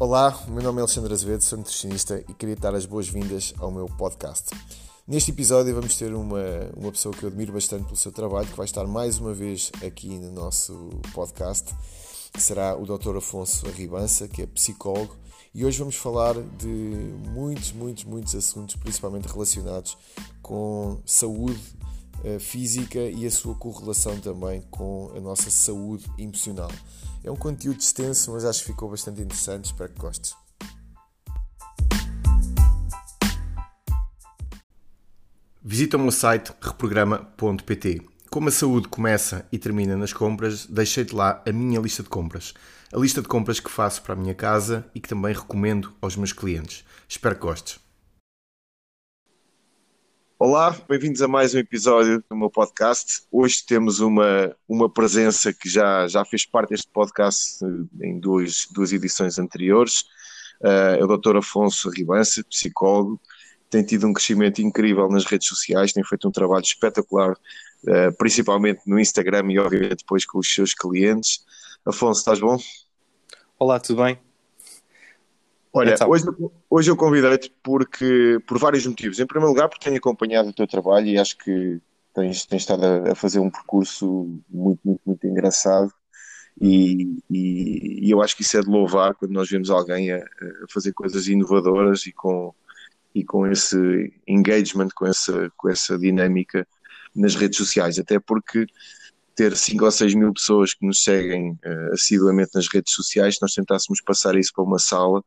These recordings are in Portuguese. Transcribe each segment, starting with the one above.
Olá, meu nome é Alexandre Azevedo, sou nutricionista e queria dar as boas-vindas ao meu podcast. Neste episódio vamos ter uma, uma pessoa que eu admiro bastante pelo seu trabalho, que vai estar mais uma vez aqui no nosso podcast, que será o Dr. Afonso Arribança, que é psicólogo, e hoje vamos falar de muitos, muitos, muitos assuntos, principalmente relacionados com saúde física e a sua correlação também com a nossa saúde emocional. É um conteúdo extenso, mas acho que ficou bastante interessante. Espero que gostes. Visita o meu site reprograma.pt. Como a saúde começa e termina nas compras, deixei-te lá a minha lista de compras. A lista de compras que faço para a minha casa e que também recomendo aos meus clientes. Espero que gostes. Olá, bem-vindos a mais um episódio do meu podcast. Hoje temos uma, uma presença que já, já fez parte deste podcast eh, em duas, duas edições anteriores. Uh, é o Dr. Afonso Ribança, psicólogo. Tem tido um crescimento incrível nas redes sociais, tem feito um trabalho espetacular, uh, principalmente no Instagram e, obviamente, depois com os seus clientes. Afonso, estás bom? Olá, tudo bem? Olha, então. hoje, hoje eu convidei-te porque, por vários motivos. Em primeiro lugar, porque tenho acompanhado o teu trabalho e acho que tens, tens estado a, a fazer um percurso muito, muito, muito engraçado. E, e, e, eu acho que isso é de louvar quando nós vemos alguém a, a, fazer coisas inovadoras e com, e com esse engagement, com essa, com essa dinâmica nas redes sociais, até porque ter 5 ou 6 mil pessoas que nos seguem uh, assiduamente nas redes sociais, se nós tentássemos passar isso para uma sala,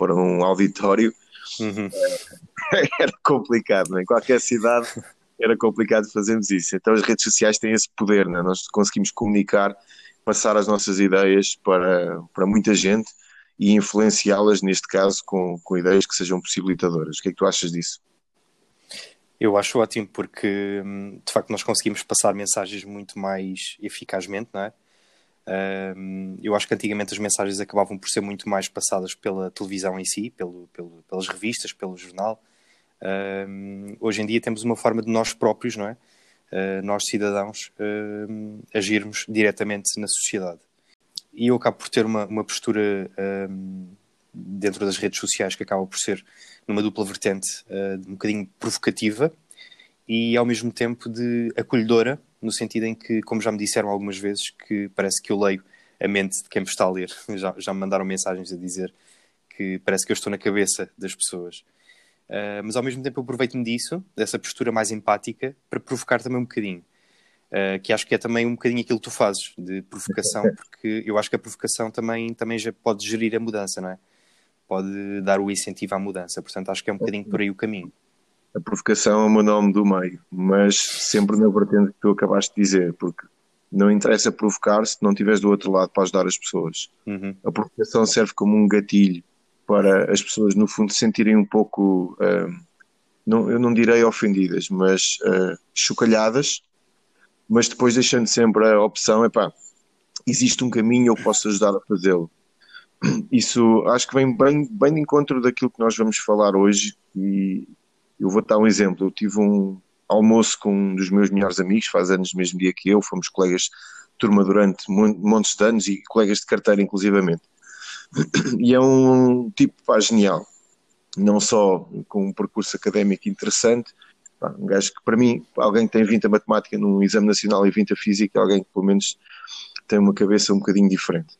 para um auditório, uhum. uh, era complicado, né? em qualquer cidade era complicado fazermos isso. Então as redes sociais têm esse poder, né? nós conseguimos comunicar, passar as nossas ideias para, para muita gente e influenciá-las, neste caso, com, com ideias que sejam possibilitadoras. O que é que tu achas disso? Eu acho ótimo porque, hum, de facto, nós conseguimos passar mensagens muito mais eficazmente, não é? Eu acho que antigamente as mensagens acabavam por ser muito mais passadas pela televisão em si, pelo, pelo pelas revistas, pelo jornal. Hoje em dia temos uma forma de nós próprios, não é? Uh, nós cidadãos, agirmos diretamente na sociedade. E eu acabo por ter uma, uma postura dentro das redes sociais que acaba por ser numa dupla vertente uh, um bocadinho provocativa e ao mesmo tempo de acolhedora, no sentido em que, como já me disseram algumas vezes, que parece que eu leio a mente de quem me está a ler. Já, já me mandaram mensagens a dizer que parece que eu estou na cabeça das pessoas. Uh, mas ao mesmo tempo eu aproveito-me disso, dessa postura mais empática, para provocar também um bocadinho. Uh, que acho que é também um bocadinho aquilo que tu fazes, de provocação, porque eu acho que a provocação também, também já pode gerir a mudança, não é? pode dar o incentivo à mudança. Portanto, acho que é um bocadinho por aí o caminho. A provocação é o meu nome do meio, mas sempre na vertente que tu acabaste de dizer, porque não interessa provocar se não estiveres do outro lado para ajudar as pessoas. Uhum. A provocação serve como um gatilho para as pessoas, no fundo, sentirem um pouco, uh, não, eu não direi ofendidas, mas uh, chocalhadas, mas depois deixando sempre a opção, epá, existe um caminho, eu posso ajudar a fazê-lo isso acho que vem bem, bem de encontro daquilo que nós vamos falar hoje e eu vou dar um exemplo. Eu tive um almoço com um dos meus melhores amigos, faz anos no mesmo dia que eu, fomos colegas de turma durante montes de anos e colegas de carteira inclusivamente. E é um tipo pá, genial, não só com um percurso académico interessante, pá, um gajo que para mim, alguém que tem 20 a matemática num exame nacional e 20 a física, alguém que pelo menos tem uma cabeça um bocadinho diferente.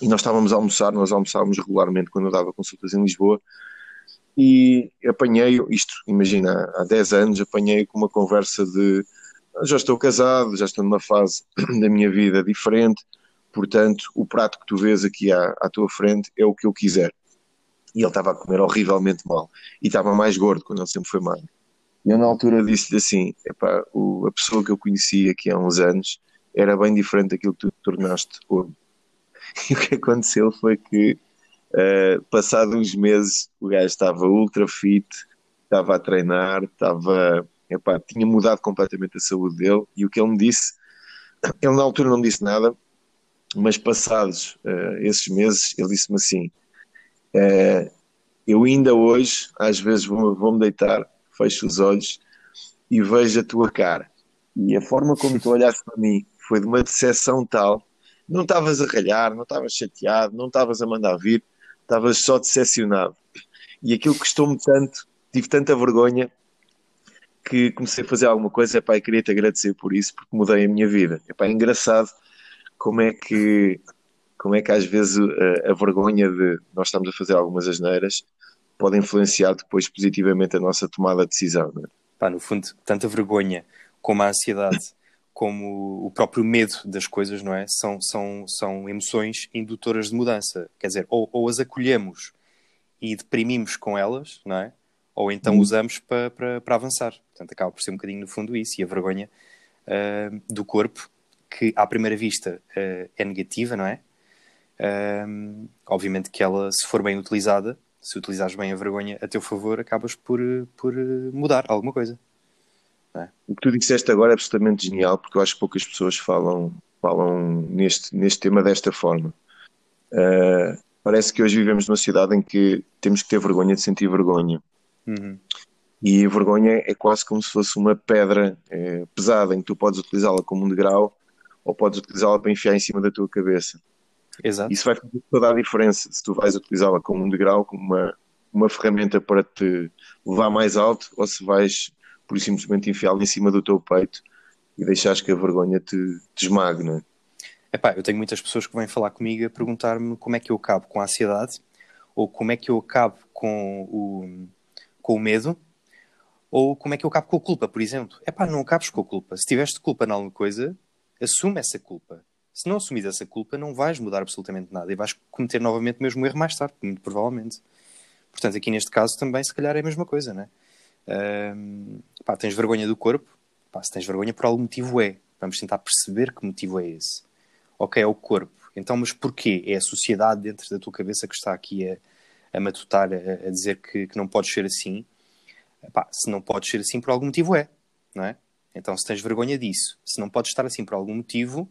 E nós estávamos a almoçar, nós almoçávamos regularmente quando eu dava consultas em Lisboa, e apanhei isto, imagina, há 10 anos, apanhei com uma conversa de já estou casado, já estou numa fase da minha vida diferente, portanto, o prato que tu vês aqui à, à tua frente é o que eu quiser. E ele estava a comer horrivelmente mal, e estava mais gordo quando ele sempre foi magro. E eu na altura disse-lhe assim, epá, o, a pessoa que eu conhecia aqui há uns anos era bem diferente daquilo que tu tornaste hoje E o que aconteceu foi que, uh, passado uns meses, o gajo estava ultra fit, estava a treinar, estava, epá, tinha mudado completamente a saúde dele. E o que ele me disse, ele na altura não disse nada, mas passados uh, esses meses, ele disse-me assim: uh, Eu ainda hoje, às vezes, vou-me vou deitar, fecho os olhos e vejo a tua cara. E a forma como tu olhaste para mim foi de uma decepção tal não estavas a ralhar, não estavas chateado, não estavas a mandar vir, estavas só decepcionado. E aquilo custou-me tanto, tive tanta vergonha que comecei a fazer alguma coisa, epá, e queria-te agradecer por isso, porque mudei a minha vida. Epá, é engraçado como é que, como é que às vezes a, a vergonha de nós estamos a fazer algumas asneiras pode influenciar depois positivamente a nossa tomada de decisão. É? Pá, no fundo, tanta vergonha como a ansiedade, como o próprio medo das coisas, não é? São, são, são emoções indutoras de mudança. Quer dizer, ou, ou as acolhemos e deprimimos com elas, não é? Ou então hum. usamos para, para avançar. Portanto, acaba por ser um bocadinho no fundo isso. E a vergonha uh, do corpo, que à primeira vista uh, é negativa, não é? Uh, obviamente que ela, se for bem utilizada, se utilizares bem a vergonha a teu favor, acabas por, por mudar alguma coisa. É? O que tu disseste agora é absolutamente genial, porque eu acho que poucas pessoas falam, falam neste, neste tema desta forma. Uh, parece que hoje vivemos numa sociedade em que temos que ter vergonha de sentir vergonha. Uhum. E a vergonha é quase como se fosse uma pedra é, pesada, em que tu podes utilizá-la como um degrau ou podes utilizá-la para enfiar em cima da tua cabeça. Exato. Isso vai fazer toda a diferença se tu vais utilizá-la como um degrau, como uma, uma ferramenta para te levar mais alto, ou se vais por simplesmente enfiá-la em cima do teu peito e deixares que a vergonha te, te esmague, não é? Epá, eu tenho muitas pessoas que vêm falar comigo a perguntar-me como é que eu acabo com a ansiedade, ou como é que eu acabo com o, com o medo, ou como é que eu acabo com a culpa, por exemplo. Epá, não acabes com a culpa. Se tiveste culpa em alguma coisa, assume essa culpa. Se não assumires essa culpa, não vais mudar absolutamente nada e vais cometer novamente o mesmo erro mais tarde, muito provavelmente. Portanto, aqui neste caso também, se calhar, é a mesma coisa, né? Um, pá, tens vergonha do corpo? Pá, se tens vergonha, por algum motivo é. Vamos tentar perceber que motivo é esse. Ok, é o corpo. Então, mas porquê? É a sociedade dentro da tua cabeça que está aqui a, a matutar, a, a dizer que, que, não podes ser assim. Pá, se não podes ser assim, por algum motivo é, não é? Então, se tens vergonha disso, se não podes estar assim por algum motivo,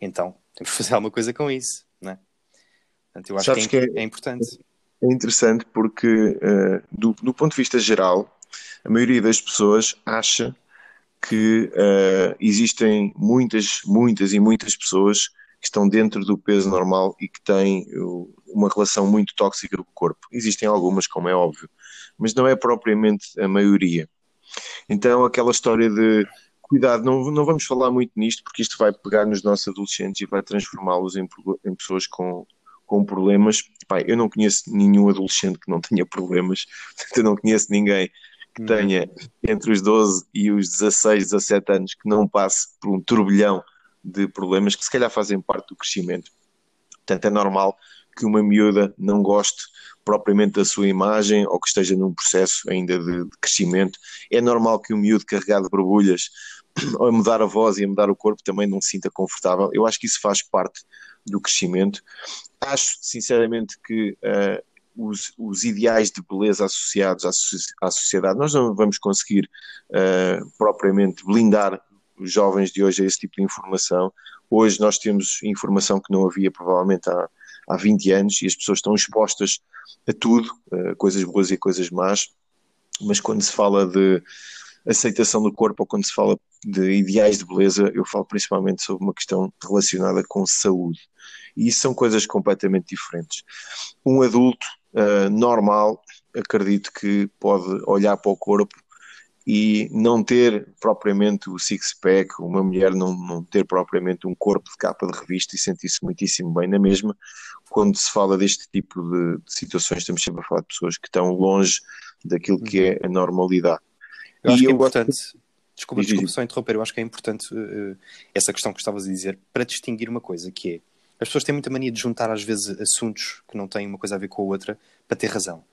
então, temos que fazer alguma coisa com isso, não é? Portanto, eu acho Sabes que, é, que é, é, importante. É interessante porque, uh, do, do, ponto de vista geral, a maioria das pessoas acha que uh, existem muitas, muitas e muitas pessoas que estão dentro do peso normal e que têm uma relação muito tóxica com o corpo. Existem algumas, como é óbvio, mas não é propriamente a maioria. Então, aquela história de cuidado, não, não vamos falar muito nisto, porque isto vai pegar nos nossos adolescentes e vai transformá-los em, em, pessoas com, com problemas. Pai, eu não conheço nenhum adolescente que não tenha problemas, eu não conheço ninguém que tenha entre os 12 e os 16, 17 anos que não passe por um turbilhão de problemas que se calhar fazem parte do crescimento. Portanto, é normal que uma miúda não goste propriamente da sua imagem ou que esteja num processo ainda de, de crescimento. É normal que um miúdo carregado de borbulhas a mudar a voz e a mudar o corpo também não se sinta confortável. Eu acho que isso faz parte do crescimento. Acho, sinceramente, que uh, os, os, ideais de beleza associados à, à, sociedade, nós não vamos conseguir uh, propriamente blindar os jovens de hoje a esse tipo de informação. Hoje nós temos informação que não havia provavelmente há, há 20 anos e as pessoas estão expostas a tudo, uh, coisas boas e coisas más, mas quando se fala de aceitação do corpo ou quando se fala de ideais de beleza, eu falo principalmente sobre uma questão relacionada com saúde. E isso são coisas completamente diferentes. Um adulto uh, normal, acredito que pode olhar para o corpo e não ter propriamente o six-pack, uma mulher não, não ter propriamente um corpo de capa de revista e sentir-se muitíssimo bem na mesma. Quando se fala deste tipo de, de situações, estamos sempre a falar de pessoas que estão longe daquilo que é a normalidade. Eu acho e que é importante, gosto... desculpa, desculpa só interromper, eu acho que é importante uh, essa questão que estavas a dizer para distinguir uma coisa, que é as pessoas têm muita mania de juntar às vezes assuntos que não têm uma coisa a ver com a outra para ter razão.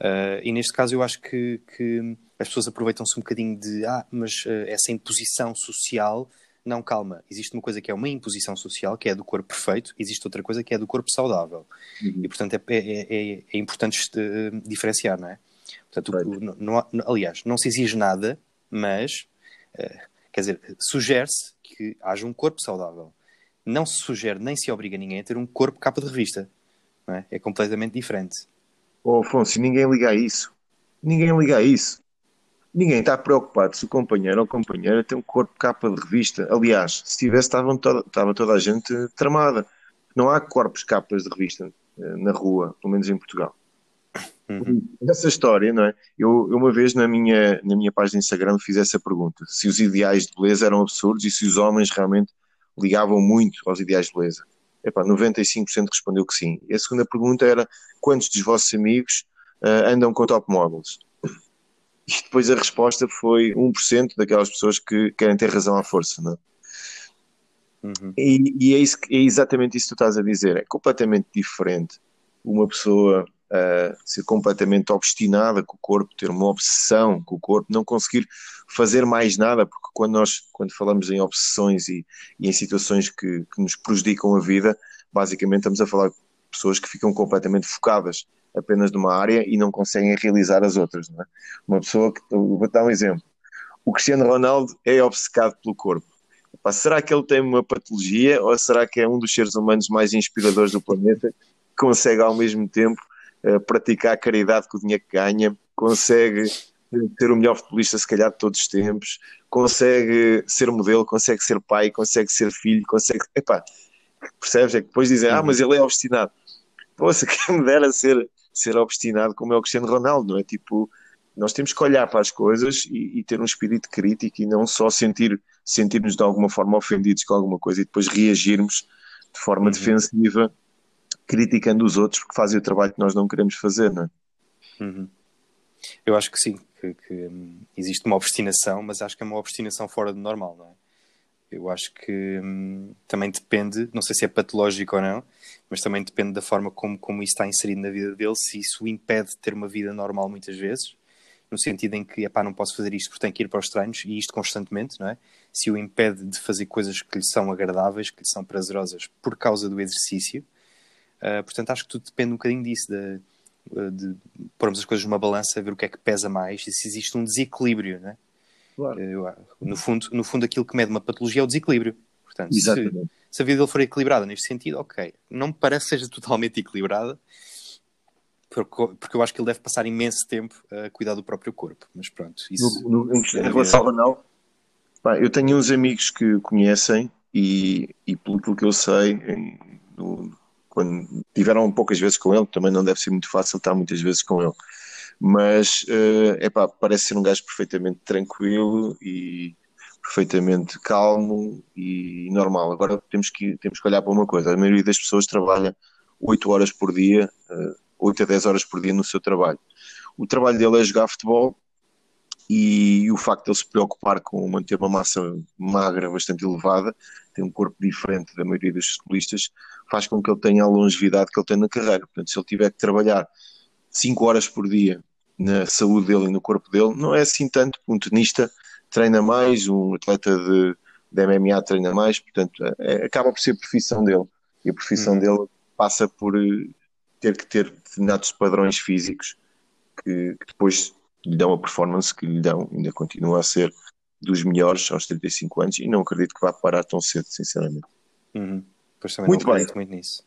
Uh, e neste caso eu acho que, que as pessoas aproveitam-se um bocadinho de ah, mas uh, essa imposição social. Não, calma, existe uma coisa que é uma imposição social, que é do corpo perfeito, existe outra coisa que é do corpo saudável. Uhum. E portanto é, é, é, é importante uh, diferenciar, não é? Portanto, não, não, aliás, não se exige nada, mas quer dizer, sugere-se que haja um corpo saudável. Não se sugere nem se obriga ninguém a ter um corpo capa de revista. É? é? completamente diferente. Oh, Afonso, ninguém liga a isso. Ninguém liga a isso. Ninguém está preocupado se o companheiro ou companheira tem um corpo capa de revista. Aliás, se tivesse, estava toda, estava toda a gente tramada. Não há corpos capas de revista. uh, na rua, pelo menos em Portugal. Uhum. Essa história, não é? Eu, eu, uma vez na minha, na minha página de Instagram fiz essa pergunta: se os ideais de beleza eram absurdos e se os homens realmente ligavam muito aos ideais de beleza. Epá, 95% respondeu que sim. E a segunda pergunta era: quantos dos vossos amigos uh, andam com top models? E depois a resposta foi 1% daquelas pessoas que querem ter razão à força, não é? Uhum. E, e é, isso, é exatamente isso que tu estás a dizer. É completamente diferente uma pessoa uh, ser completamente obstinada com o corpo, ter uma obsessão com o corpo, não conseguir fazer mais nada, porque quando nós quando falamos em obsessões e, e em situações que, que, nos prejudicam a vida, basicamente estamos a falar de pessoas que ficam completamente focadas apenas numa área e não conseguem realizar as outras. É? Uma pessoa que, vou dar um exemplo, o Cristiano Ronaldo é obcecado pelo corpo. Será que ele tem uma patologia ou será que é um dos seres humanos mais inspiradores do planeta que consegue ao mesmo tempo uh, praticar a caridade com o dinheiro que ganha, consegue ser o melhor futebolista se calhar de todos os tempos, consegue ser modelo, consegue ser pai, consegue ser filho, consegue... Epá, percebes? É que depois dizem, ah, mas ele é obstinado. Poxa, quem me dera ser, ser obstinado como é o Cristiano Ronaldo, não é? Tipo, nós temos que olhar para as coisas e, e ter um espírito crítico e não só sentir sentirmos de alguma forma ofendidos com alguma coisa e depois reagirmos de forma uhum. defensiva criticando os outros porque fazem o trabalho que nós não queremos fazer, não é? Uhum. Eu acho que sim, que, que hum, existe uma obstinação, mas acho que é uma obstinação fora do normal, não é? Eu acho que hum, também depende, não sei se é patológico ou não, mas também depende da forma como, como isso está inserido na vida dele, se isso o impede de ter uma vida normal muitas vezes, no sentido em que, epá, não posso fazer isto porque tenho que ir para os treinos, e isto constantemente, não é? Se o impede de fazer coisas que lhe são agradáveis, que lhe são prazerosas por causa do exercício, uh, portanto acho que tudo depende um bocadinho disso, de, de pormos as coisas numa balança, ver o que é que pesa mais, e se existe um desequilíbrio, não é? Claro. Eu, no, fundo, no fundo, aquilo que mede uma patologia é o desequilíbrio. Portanto, se, se, a vida dele for equilibrada neste sentido, ok. Não me parece que seja totalmente equilibrada, porque, porque eu acho que ele deve passar imenso tempo a cuidar do próprio corpo. Mas pronto, isso. No, no, em relação ao Ronaldo, eu tenho uns amigos que conhecem e, e pelo que eu sei, no, quando tiveram poucas vezes com ele, também não deve ser muito fácil estar muitas vezes com ele mas uh, epá, parece ser um gajo perfeitamente tranquilo e perfeitamente calmo e normal. Agora temos que, temos que olhar para uma coisa: a maioria das pessoas trabalha 8 horas por dia, uh, eh, 8 a 10 horas por dia no seu trabalho. O trabalho dele é jogar futebol e o facto de ele se preocupar com manter uma massa magra bastante elevada, tem um corpo diferente da maioria dos futebolistas, faz com que ele tenha a longevidade que ele tem na carreira. Portanto, se ele tiver que trabalhar 5 horas por dia na saúde dele e no corpo dele, não é assim tanto. Um tenista treina mais, um atleta de, de MMA treina mais, portanto, é, acaba por ser a profissão dele. E a profissão uhum. dele passa por eh, ter que ter determinados padrões físicos que, que, depois lhe dão a performance que lhe dão, ainda continua a ser dos melhores aos 35 anos e não acredito que vá parar tão cedo, sinceramente. Uhum. Muito bem. muito nisso.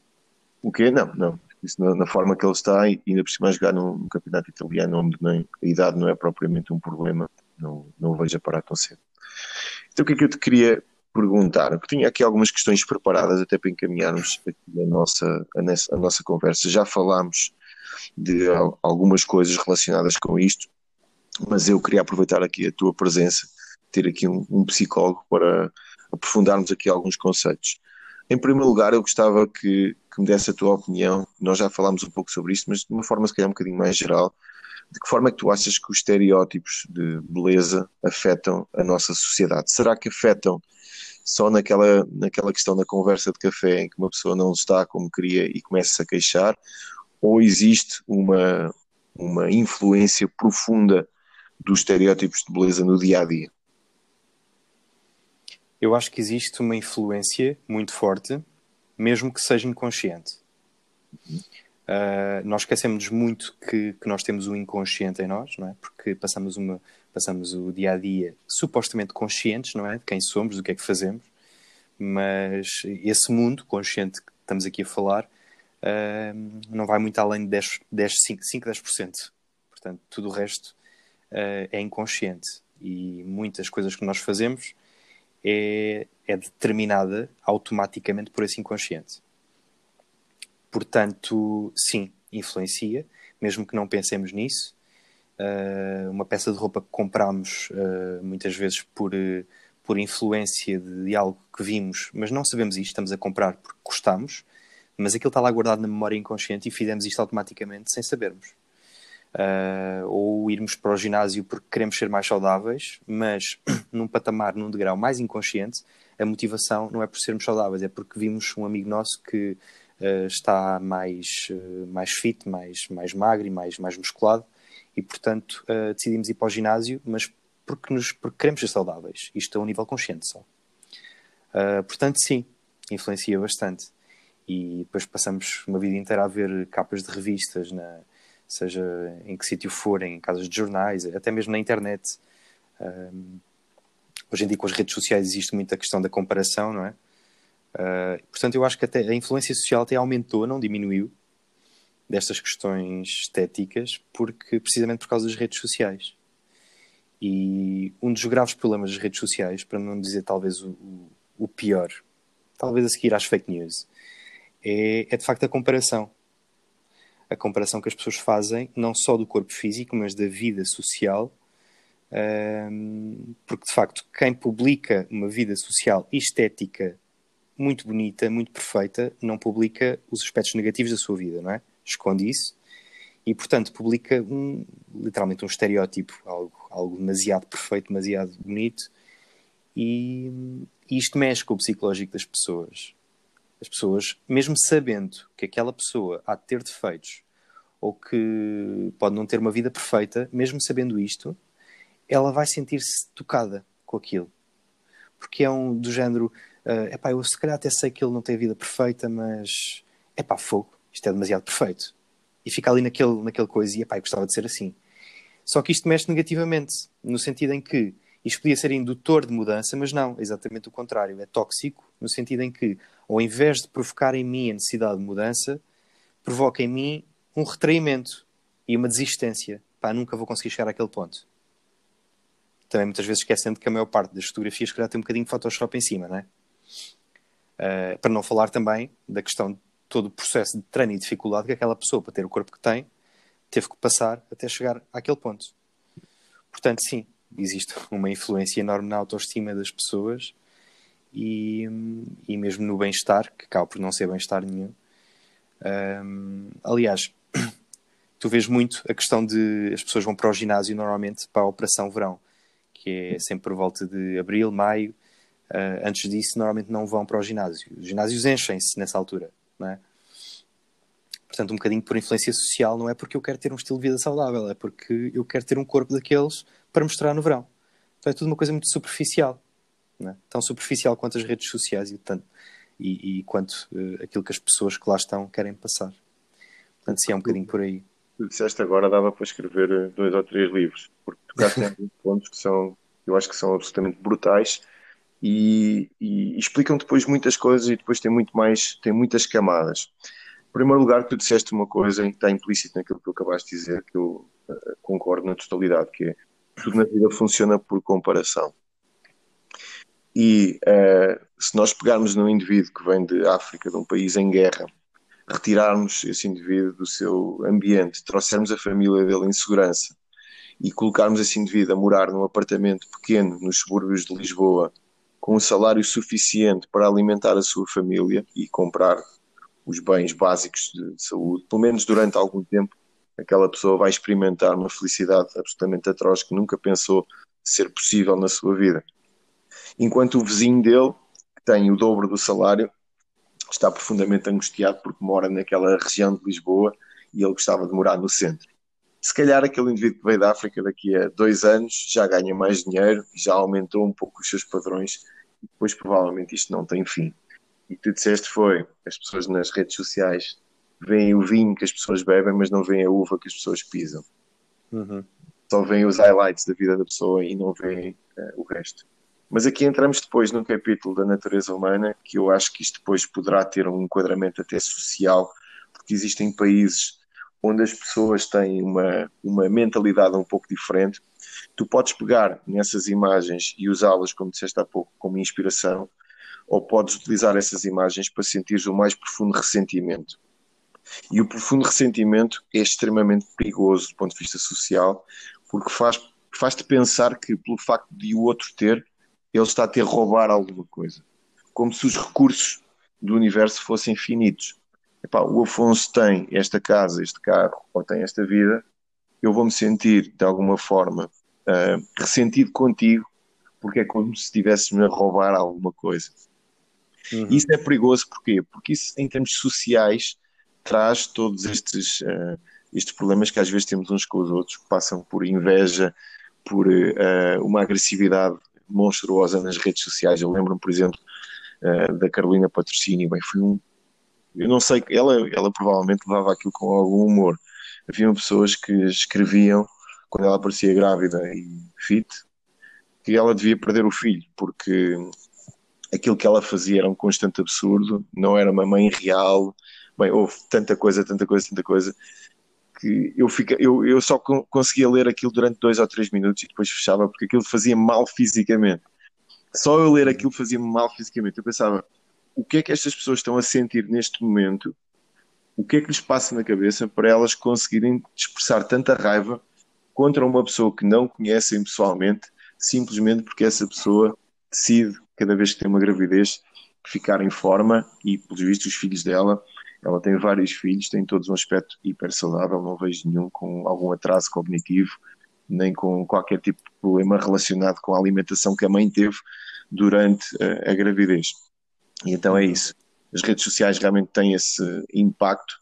O quê? Não, não. Isso na, na, forma que ele está, e ainda por cima jogar num, num campeonato italiano onde nem, a idade não é propriamente um problema, não, não o vejo a parar tão cedo. Então o que é que eu te queria perguntar? Eu tinha aqui algumas questões preparadas até para encaminharmos aqui a nossa, a, nessa, a nossa conversa. Já falámos de algumas coisas relacionadas com isto, mas eu queria aproveitar aqui a tua presença, ter aqui um, um psicólogo para aprofundarmos aqui alguns conceitos. Em primeiro lugar, eu gostava que, que me desse a tua opinião. Nós já falámos um pouco sobre isto, mas de uma forma se calhar um bocadinho mais geral. De que forma é que tu achas que os estereótipos de beleza afetam a nossa sociedade? Será que afetam só naquela, naquela questão da conversa de café em que uma pessoa não está como queria e começa a queixar? Ou existe uma, uma influência profunda dos estereótipos de beleza no dia a dia? Eu acho que existe uma influência muito forte, mesmo que seja inconsciente. Uh, nós esquecemos muito que, que, nós temos um inconsciente em nós, não é? Porque passamos, uma, passamos o dia a dia supostamente conscientes, não é? De quem somos, do que é que fazemos, mas esse mundo consciente que estamos aqui a falar uh, não vai muito além de 10, 10 5, 5, 10%. Portanto, tudo o resto uh, é inconsciente e muitas coisas que nós fazemos é, é determinada automaticamente por esse inconsciente. portanto, sim, influencia, mesmo que não pensemos nisso. Uh, uma peça de roupa que compramos uh, muitas vezes por, uh, por influência de, de, algo que vimos, mas não sabemos isto, estamos a comprar porque gostamos, mas aquilo está lá guardado na memória inconsciente e fizemos isto automaticamente sem sabermos. Ou irmos para o ginásio porque queremos ser mais saudáveis, mas num patamar, num degrau mais inconsciente, a motivação não é por sermos saudáveis, é porque vimos um amigo nosso que está mais, mais fit, mais, mais magro e mais, mais musculado e, portanto, uh, decidimos ir para o ginásio, mas porque, nos, porque queremos ser saudáveis. Isto a um nível consciente só. Uh, portanto, sim, influencia bastante. E depois passamos uma vida inteira a ver capas de revistas, na, seja em que sítio forem, em casas de jornais, até mesmo na internet. Uh, hoje em dia, com as redes sociais, existe muita questão da comparação, não é? Uh, portanto, eu acho que até a influência social até aumentou, não diminuiu destas questões estéticas, porque precisamente por causa das redes sociais. E um dos graves problemas das redes sociais, para não dizer talvez o, o pior, talvez a seguir às fake news, é, é de facto a comparação. A comparação que as pessoas fazem, não só do corpo físico, mas da vida social, porque de facto quem publica uma vida social estética muito bonita, muito perfeita, não publica os aspectos negativos da sua vida, não é? esconde isso e, portanto, publica um, literalmente um estereótipo, algo, algo demasiado perfeito, demasiado bonito, e, e isto mexe com o psicológico das pessoas. As pessoas, mesmo sabendo que aquela pessoa há de ter defeitos ou que pode não ter uma vida perfeita, mesmo sabendo isto, ela vai sentir-se tocada com aquilo. Porque é um do género, uh, epá, eu se calhar até sei que ele não tem a vida perfeita, mas é pá, fogo isto é demasiado perfeito. E fica ali naquele, naquele coisa, e epá, eu gostava de ser assim. Só que isto mexe negativamente, no sentido em que isto podia ser indutor de mudança, mas não, exatamente o contrário. É tóxico, no sentido em que, ao invés de provocar em mim a necessidade de mudança, provoca em mim um retraimento e uma desistência. Pá, nunca vou conseguir chegar àquele ponto. Também muitas vezes esquecendo que a maior parte das fotografias, que tem um bocadinho de Photoshop em cima, não é? Uh, para não falar também da questão todo o processo de treino e dificuldade que aquela pessoa, para ter o corpo que tem, teve que passar até chegar àquele ponto. Portanto, sim, existe uma influência enorme na autoestima das pessoas e, e mesmo no bem-estar, que acaba por não ser bem-estar nenhum. Um, aliás, tu vês muito a questão de as pessoas vão para o ginásio normalmente para a operação verão, que é sempre por volta de abril, maio. Uh, antes disso, normalmente não vão para o ginásio. Os ginásios enchem-se nessa altura não é? Portanto, um bocadinho por influência social, não é porque eu quero ter um estilo de vida saudável, é porque eu quero ter um corpo daqueles para mostrar no verão. Então é tudo uma coisa muito superficial, é? tão superficial quanto as redes sociais e, tanto, e, e quanto uh, aquilo que as pessoas que lá estão querem passar. Portanto, sim, é um bocadinho por aí. Tu disseste agora dava para escrever eh, dois ou três livros, porque tocaste em pontos que são, eu acho que são absolutamente brutais e, e, explicam depois muitas coisas e depois tem muito mais, tem muitas camadas. Em primeiro lugar, tu disseste uma coisa que está implícito naquilo que tu acabaste de dizer, que eu uh, concordo na totalidade, que é tudo na vida funciona por comparação. E uh, se nós pegarmos num indivíduo que vem de África, de um país em guerra, retirarmos esse indivíduo do seu ambiente, trouxermos a família dele em segurança e colocarmos esse indivíduo a morar num apartamento pequeno nos subúrbios de Lisboa, com um salário suficiente para alimentar a sua família e comprar os bens básicos de, de saúde, pelo menos durante algum tempo, aquela pessoa vai experimentar uma felicidade absolutamente atroz que nunca pensou ser possível na sua vida. Enquanto o vizinho dele, que tem o dobro do salário, está profundamente angustiado porque mora naquela região de Lisboa e ele gostava de morar no centro. Se calhar aquele indivíduo que veio da África daqui a dois anos já ganha mais dinheiro já aumentou um pouco os seus padrões e depois provavelmente isto não tem fim. E tu disseste foi, as pessoas nas redes sociais veem o vinho que as pessoas bebem, mas não veem a uva que as pessoas pisam. Uhum. Só veem os highlights da vida da pessoa e não veem uh, o resto. Mas aqui entramos depois num capítulo da natureza humana que eu acho que isto depois poderá ter um enquadramento até social, porque existem países onde as pessoas têm uma, uma mentalidade um pouco diferente tu podes pegar nessas imagens e usá-las, como disseste há pouco, como inspiração, ou podes utilizar essas imagens para sentir o mais profundo ressentimento. E o profundo ressentimento é extremamente perigoso do ponto de vista social, porque faz, faz-te pensar que, pelo facto de o outro ter, ele está a ter roubar alguma coisa. Como se os recursos do universo fossem finitos. Epá, o Afonso tem esta casa, este carro, ou tem esta vida, eu vou me sentir de alguma forma uh, ressentido contigo, porque é como se estivesse-me a roubar alguma coisa. Uhum. Isso é perigoso porquê? Porque isso, em termos sociais, traz todos estes, uh, estes problemas que às vezes temos uns com os outros, que passam por inveja, por uh, uma agressividade monstruosa nas redes sociais. Eu lembro-me, por exemplo, uh, da Carolina Patrocínio, bem, foi um. Eu não sei, ela, ela provavelmente levava aquilo com algum humor. Haviam pessoas que escreviam, quando ela aparecia grávida e fit, que ela devia perder o filho, porque aquilo que ela fazia era um constante absurdo, não era uma mãe real. Bem, houve tanta coisa, tanta coisa, tanta coisa, que eu, fica, eu, eu só conseguia ler aquilo durante dois ou três minutos e depois fechava, porque aquilo fazia mal fisicamente. Só eu ler aquilo fazia mal fisicamente. Eu pensava, o que é que estas pessoas estão a sentir neste momento? O que é que lhes passa na cabeça para elas conseguirem expressar tanta raiva contra uma pessoa que não conhecem pessoalmente, simplesmente porque essa pessoa decide, cada vez que tem uma gravidez, ficar em forma e, pelos vistos, os filhos dela, ela tem vários filhos, tem todos um aspecto hiper saudável, não vejo nenhum com algum atraso cognitivo, nem com qualquer tipo de problema relacionado com a alimentação que a mãe teve durante a, a gravidez. E então é isso. As redes sociais realmente têm esse impacto,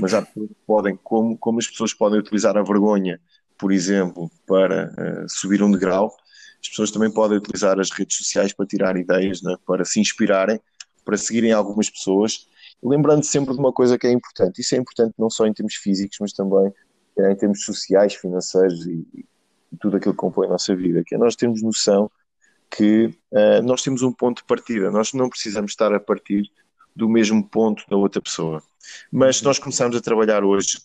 mas há podem, como, como as pessoas podem utilizar a vergonha, por exemplo, para uh, subir um degrau, as pessoas também podem utilizar as redes sociais para tirar ideias, né, para se inspirarem, para seguirem algumas pessoas, lembrando sempre de uma coisa que é importante. Isso é importante não só em termos físicos, mas também é, em termos sociais, financeiros e, e, tudo aquilo que compõe a nossa vida, que é nós termos noção que uh, nós temos um ponto de partida, nós não precisamos estar a partir do mesmo ponto da outra pessoa. Mas se nós começarmos a trabalhar hoje,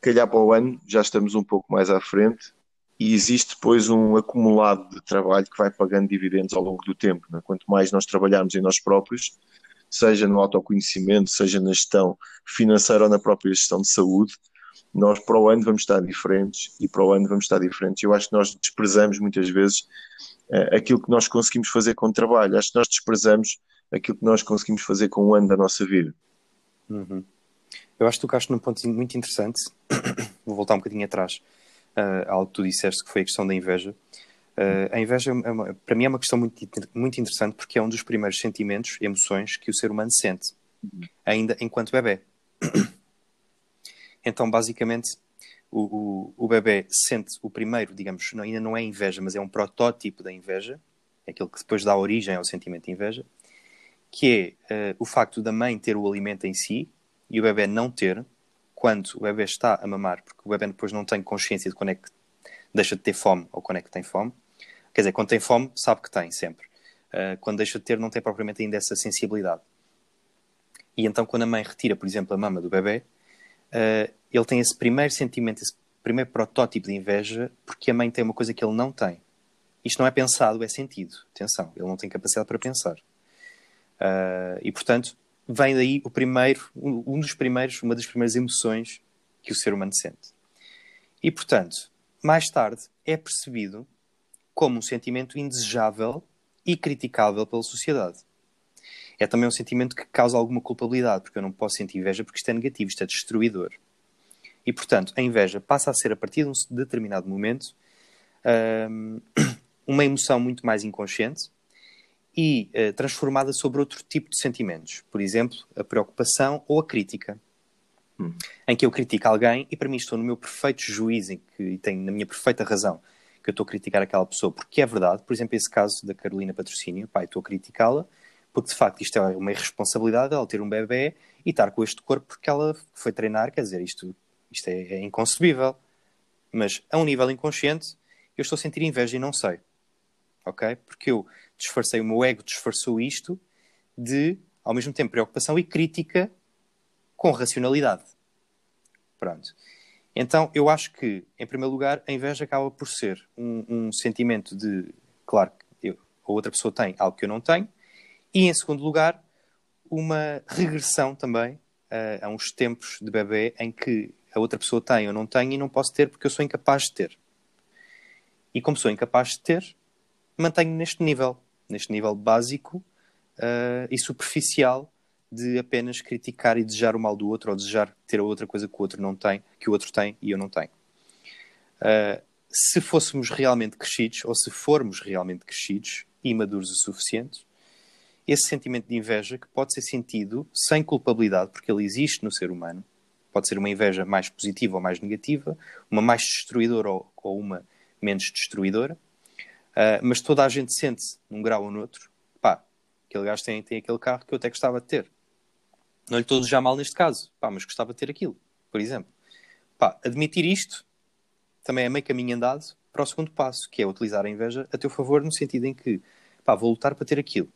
calhar para o ano, já estamos um pouco mais à frente e existe depois um acumulado de trabalho que vai pagando dividendos ao longo do tempo. Né? Quanto mais nós trabalharmos em nós próprios, seja no autoconhecimento, seja na gestão financeira ou na própria gestão de saúde, nós para o ano vamos estar diferentes e para o ano vamos estar diferentes. Eu acho que nós desprezamos muitas vezes uh, aquilo que nós conseguimos fazer com o trabalho. Acho que nós desprezamos aquilo que nós conseguimos fazer com o ano da nossa vida. Uhum. Eu acho que tocaste num ponto muito interessante. Vou voltar um bocadinho atrás uh, algo que tu disseste, que foi a questão da inveja. Uh, a inveja, é uma, para mim, é uma questão muito, muito interessante porque é um dos primeiros sentimentos, emoções que o ser humano sente, ainda enquanto bebê. Então, basicamente, o, o, o bebê sente o primeiro, digamos, não, ainda não é inveja, mas é um protótipo da inveja, é aquilo que depois dá origem ao sentimento de inveja, que é uh, o facto da mãe ter o alimento em si e o bebê não ter, quando o bebê está a mamar, porque o bebê depois não tem consciência de quando é que deixa de ter fome ou quando é que tem fome. Quer dizer, quando tem fome, sabe que tem sempre. Uh, quando deixa de ter, não tem propriamente ainda essa sensibilidade. E então, quando a mãe retira, por exemplo, a mama do bebê, uh, ele tem esse primeiro sentimento, esse primeiro protótipo de inveja, porque a mãe tem uma coisa que ele não tem. Isto não é pensado, é sentido. Atenção, ele não tem capacidade para pensar. Uh, e, portanto, vem daí o primeiro, um dos primeiros, uma das primeiras emoções que o ser humano sente. E, portanto, mais tarde é percebido como um sentimento indesejável e criticável pela sociedade. É também um sentimento que causa alguma culpabilidade, porque eu não posso sentir inveja porque isto é negativo, isto é destruidor. E, portanto, a inveja passa a ser, a partir de um determinado momento, uma emoção muito mais inconsciente, e uh, transformada sobre outro tipo de sentimentos, por exemplo, a preocupação ou a crítica. Hum. Em que eu critico alguém e para mim estou no meu perfeito juízo e tenho na minha perfeita razão eu estou a criticar aquela pessoa, porque é verdade, por exemplo, esse caso da Carolina Patrocínio, pai, estou a criticá-la, porque de facto isto é uma irresponsabilidade ela ter um bebê e estar com este corpo porque ela foi treinar, quer dizer, isto, isto é, é inconcebível. Mas a um nível inconsciente, eu estou a sentir inveja e não sei. Ok? Porque eu disfarcei, o meu ego disfarçou isto de, ao mesmo tempo, preocupação e crítica com racionalidade. Pronto. Então, eu acho que, em primeiro lugar, a inveja acaba por ser um, um sentimento de, claro, eu, a outra pessoa tem algo que eu não tenho, e, em segundo lugar, uma regressão também uh, a uns tempos de bebê em que a outra pessoa tem ou não tem e não posso ter porque eu sou incapaz de ter. E como sou incapaz de ter, mantenho neste nível, neste nível básico uh, e superficial de apenas criticar e desejar o mal do outro ou desejar ter a outra coisa que o outro não tem, que o outro tem e eu não tenho. Uh, se fôssemos realmente crescidos, ou se formos realmente crescidos e maduros o suficiente, esse sentimento de inveja que pode ser sentido sem culpabilidade, porque ele existe no ser humano, pode ser uma inveja mais positiva ou mais negativa, uma mais destruidora ou, ou uma menos destruidora, uh, mas toda a gente sente num grau ou no outro, pá, aquele gajo tem, tem aquele carro que eu até gostava de ter. Não lhe estou a desejar mal neste caso, pá, mas gostava de ter aquilo, por exemplo. Pá, admitir isto também é meio caminho andado para o segundo passo, que é utilizar a inveja a teu favor, no sentido em que, pá, vou lutar para ter aquilo.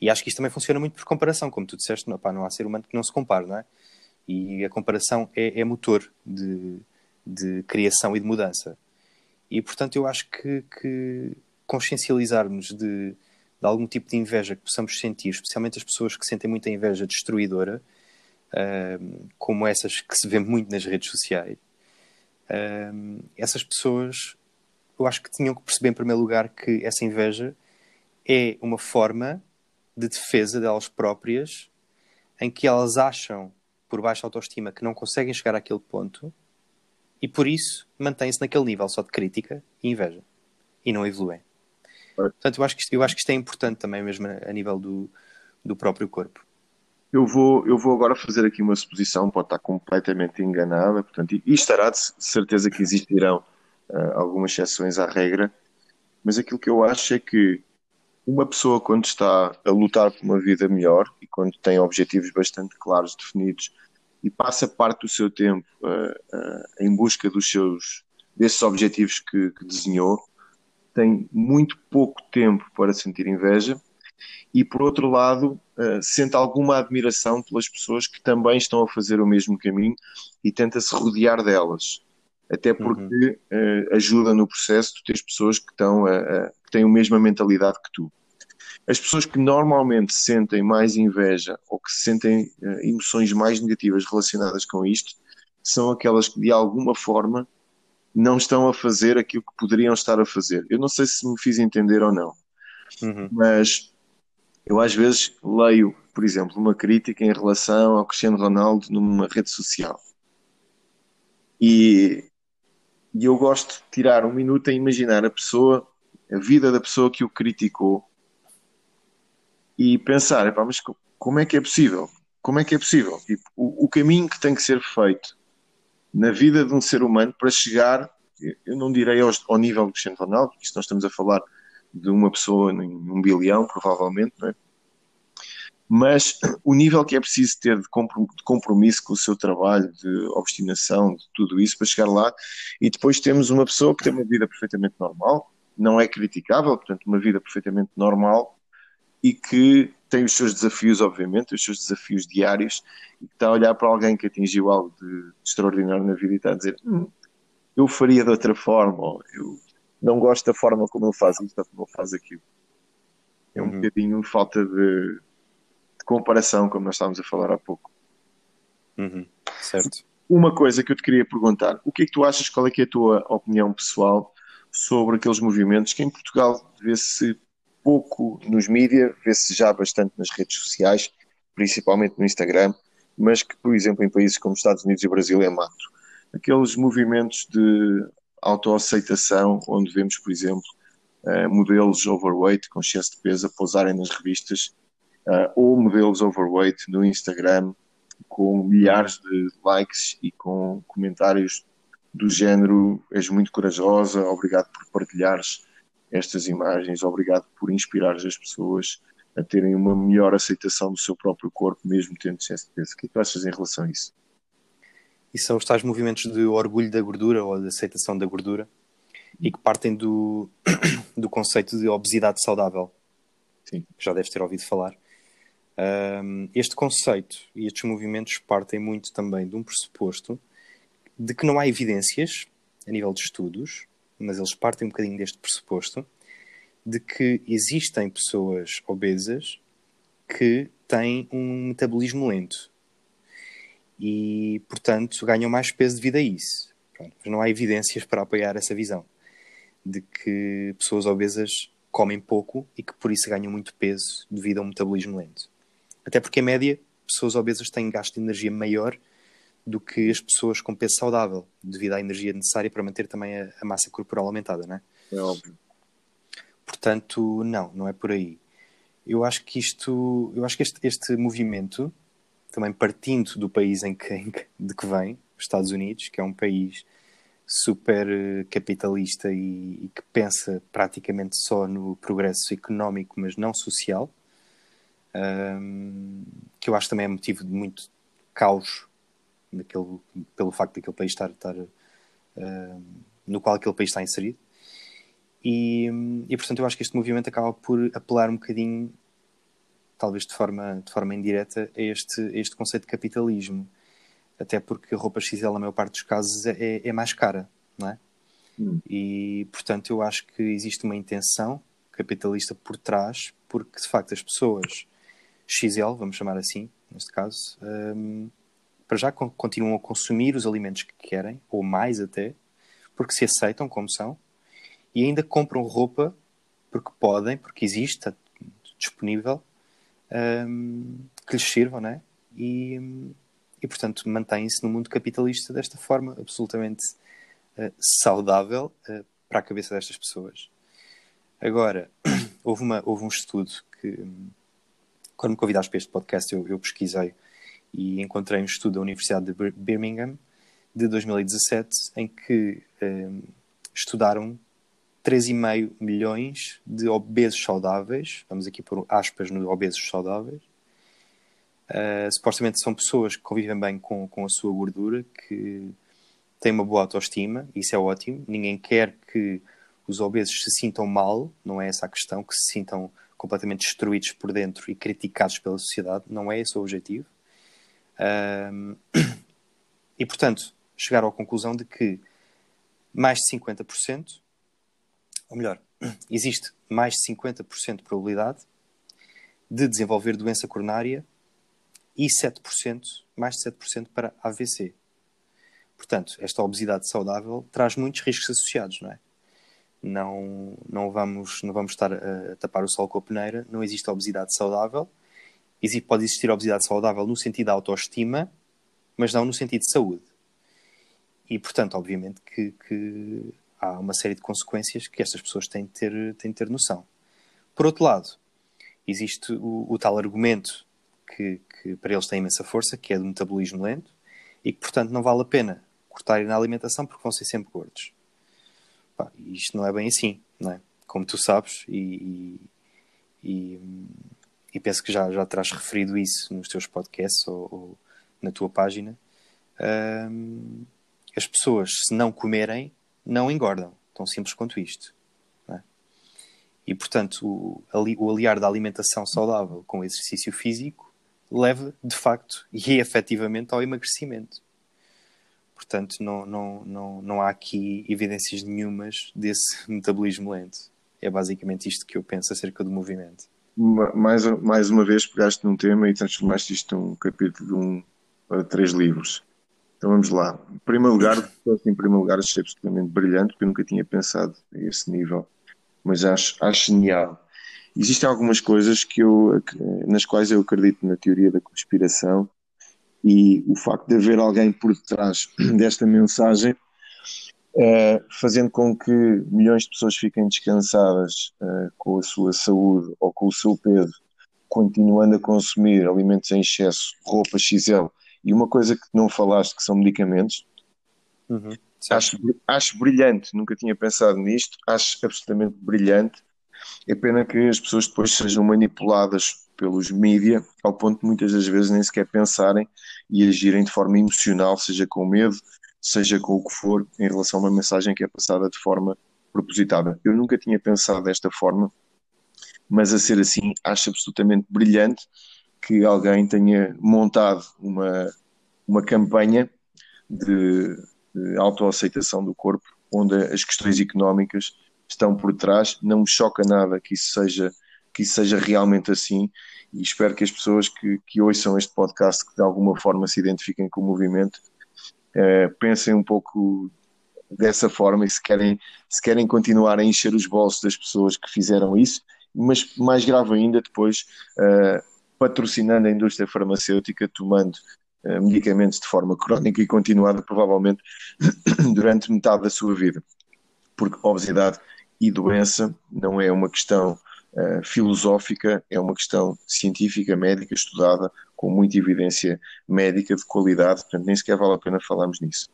E acho que isto também funciona muito por comparação, como tu disseste, não, pá, não há ser humano que não se compare, não é? E a comparação é, é motor de, de criação e de mudança. E, portanto, eu acho que, que consciencializarmos de, de, algum tipo de inveja que possamos sentir, especialmente as pessoas que sentem muita inveja destruidora, uh, como essas que se vê muito nas redes sociais, um, essas pessoas, eu acho que tinham que perceber, em primeiro lugar, que essa inveja é uma forma de defesa delas próprias, em que elas acham, por baixa autoestima, que não conseguem chegar àquele ponto e por isso mantêm-se naquele nível só de crítica e inveja e não evoluem. Portanto, eu acho que isto, eu acho que isto é importante também, mesmo a nível do, do próprio corpo. Eu vou, eu vou agora fazer aqui uma suposição, pode estar completamente enganada, portanto, e, estará de certeza que existirão uh, algumas exceções à regra, mas aquilo que eu acho é que uma pessoa, quando está a lutar por uma vida melhor e quando tem objetivos bastante claros, definidos, e passa parte do seu tempo uh, uh, em busca dos seus, desses objetivos que, que desenhou, tem muito pouco tempo para sentir inveja e por outro lado uh, sente alguma admiração pelas pessoas que também estão a fazer o mesmo caminho e tenta se rodear delas até porque uhum. uh, ajuda no processo de ter pessoas que estão uh, que têm a mesma mentalidade que tu as pessoas que normalmente sentem mais inveja ou que sentem emoções mais negativas relacionadas com isto são aquelas que de alguma forma não estão a fazer aquilo que poderiam estar a fazer. Eu não sei se me fiz entender ou não, uhum. mas eu às vezes leio, por exemplo, uma crítica em relação ao Cristiano Ronaldo numa rede social. E, e eu gosto de tirar um minuto a imaginar a pessoa, a vida da pessoa que o criticou e pensar, mas como é que é possível? Como é que é possível? Tipo, o, o caminho que tem que ser feito na vida de um ser humano para chegar, eu não direi ao, ao nível do Cristiano Ronaldo, porque nós estamos a falar de uma pessoa em um bilhão, provavelmente, não é? mas o nível que é preciso ter de compromisso com o seu trabalho, de obstinação, de tudo isso para chegar lá, e depois temos uma pessoa que tem uma vida perfeitamente normal, não é criticável, portanto, uma vida perfeitamente normal e que tem os seus desafios, obviamente, os seus desafios diários, e que está a olhar para alguém que atingiu algo de extraordinário na vida e está a dizer: hum, Eu faria de outra forma, ou eu não gosto da forma como ele faz isto ou como ele faz aquilo. É um uhum. bocadinho falta de, de, comparação, como nós estávamos a falar há pouco. Uhum. Certo. Uma coisa que eu te queria perguntar: o que é que tu achas? Qual é, que é a tua opinião pessoal sobre aqueles movimentos que em Portugal vê-se pouco nos mídias, vê-se já bastante nas redes sociais, principalmente no Instagram, mas que, por exemplo, em países como Estados Unidos e Brasil é mato. Aqueles movimentos de autoaceitação, onde vemos, por exemplo, uh, modelos overweight com excesso de peso a pousarem nas revistas, uh, ou modelos overweight no Instagram com milhares de likes e com comentários do género és muito corajosa, obrigado por partilhares estas imagens, obrigado por inspirares as pessoas a terem uma melhor aceitação do seu próprio corpo, mesmo tendo excesso de peso. O que é que tu achas em relação a isso? e são os tais movimentos de orgulho da gordura ou de aceitação da gordura e que partem do, do conceito de obesidade saudável. Sim. Já deves ter ouvido falar. Um, este conceito e estes movimentos partem muito também de um pressuposto de que não há evidências a nível de estudos, mas eles partem um bocadinho deste pressuposto de que existem pessoas obesas que têm um metabolismo lento e, portanto, ganham mais peso devido a isso. Pronto, mas não há evidências para apoiar essa visão de que pessoas obesas comem pouco e que por isso ganham muito peso devido a um metabolismo lento. Até porque, em média, pessoas obesas têm gasto de energia maior do que as pessoas com peso saudável, devido à energia necessária para manter também a, a massa corporal aumentada, não é? É óbvio. Portanto, não, não é por aí. Eu acho que isto, eu acho que este, este movimento, também partindo do país em que, em que, de que vem, os Estados Unidos, que é um país super eh, capitalista e, e, que pensa praticamente só no progresso económico, mas não social, um, que eu acho também é motivo de muito caos pelo facto daquele país estar, estar uh, no qual aquele país está inserido. E, e, portanto eu acho que este movimento acaba por apelar um bocadinho, talvez de forma, de forma indireta, a este, a este conceito de capitalismo. Até porque a roupa XL, na maior parte dos casos, é, é mais cara, não é? Hum. E portanto eu acho que existe uma intenção capitalista por trás, porque de facto as pessoas XL, vamos chamar assim, neste caso, um, para já continuam a consumir os alimentos que querem, ou mais até, porque se aceitam como são, e ainda compram roupa porque podem, porque existe, disponível, um, que lhes sirvam, né? E, e portanto mantêm-se no mundo capitalista desta forma absolutamente uh, saudável uh, para a cabeça destas pessoas. Agora, houve, uma, houve um estudo que, quando me convidaste para este podcast, eu, eu pesquisei e encontrei um estudo da Universidade de Birmingham de 2017 em que um, estudaram 3,5 milhões de obesos saudáveis, vamos aqui por aspas no obesos saudáveis. Uh, supostamente são pessoas que convivem bem com, com a sua gordura, que têm uma boa autoestima, isso é ótimo. Ninguém quer que os obesos se sintam mal, não é essa a questão, que se sintam completamente destruídos por dentro e criticados pela sociedade, não é esse o objetivo. Um, e, portanto, chegaram à conclusão de que mais de 50%, ou melhor, existe mais de 50% de probabilidade de desenvolver doença coronária e 7%, mais de 7% para AVC. Portanto, esta obesidade saudável traz muitos riscos associados, não é? Não, não, vamos, não vamos estar a tapar o sol com a peneira, não existe obesidade saudável, pode existir obesidade saudável no sentido da autoestima, mas não no sentido de saúde. E, portanto, obviamente que, que há uma série de consequências que estas pessoas têm de ter, têm de ter noção. Por outro lado, existe o, o tal argumento que, que, para eles tem imensa força, que é do metabolismo lento, e que, portanto, não vale a pena cortarem na alimentação porque vão ser sempre gordos. Pá, isto não é bem assim, não é? Como tu sabes, e, e, e penso que já, já terás referido isso nos teus podcasts ou, ou na tua página, um, as pessoas, se não comerem, não engordam. Tão simples quanto isto. É? E, portanto, o, o aliar da alimentação saudável com o exercício físico leva, de facto, e efetivamente, ao emagrecimento. Portanto, não, não, não, não há aqui evidências nenhumas desse metabolismo lento. É basicamente isto que eu penso acerca do movimento mais, mais uma vez pegaste num tema e transformaste isto num capítulo de um para três livros. Então vamos lá. Em primeiro lugar, em primeiro lugar, achei absolutamente brilhante, porque eu nunca tinha pensado a esse nível, mas acho, acho genial. Existem algumas coisas que eu, nas quais eu acredito na teoria da conspiração e o facto de haver alguém por detrás desta mensagem uh, fazendo com que milhões de pessoas fiquem descansadas uh, com a sua saúde ou com o seu peso, continuando a consumir alimentos em excesso, roupa XL, e uma coisa que não falaste que são medicamentos, uhum, acho, acho brilhante, nunca tinha pensado nisto, acho absolutamente brilhante. É pena que as pessoas depois sejam manipuladas pelos mídia, ao ponto de muitas das vezes nem sequer pensarem e agirem de forma emocional, seja com medo, seja com o que for, em relação a uma mensagem que é passada de forma propositada. Eu nunca tinha pensado desta forma, mas a ser assim, acho absolutamente brilhante que alguém tenha montado uma, uma campanha de, de autoaceitação do corpo, onde as questões económicas estão por trás. Não me choca nada que isso seja que isso seja realmente assim e espero que as pessoas que, que ouçam este podcast que de alguma forma se identifiquem com o movimento uh, pensem um pouco dessa forma e se querem, se querem continuar a encher os bolsos das pessoas que fizeram isso, mas mais grave ainda depois uh, patrocinando a indústria farmacêutica, tomando uh, medicamentos de forma crónica e continuada provavelmente durante metade da sua vida. Porque obesidade e doença não é uma questão uh, filosófica, é uma questão científica, médica, estudada, com muita evidência médica de qualidade, portanto nem sequer vale a pena falarmos nisso.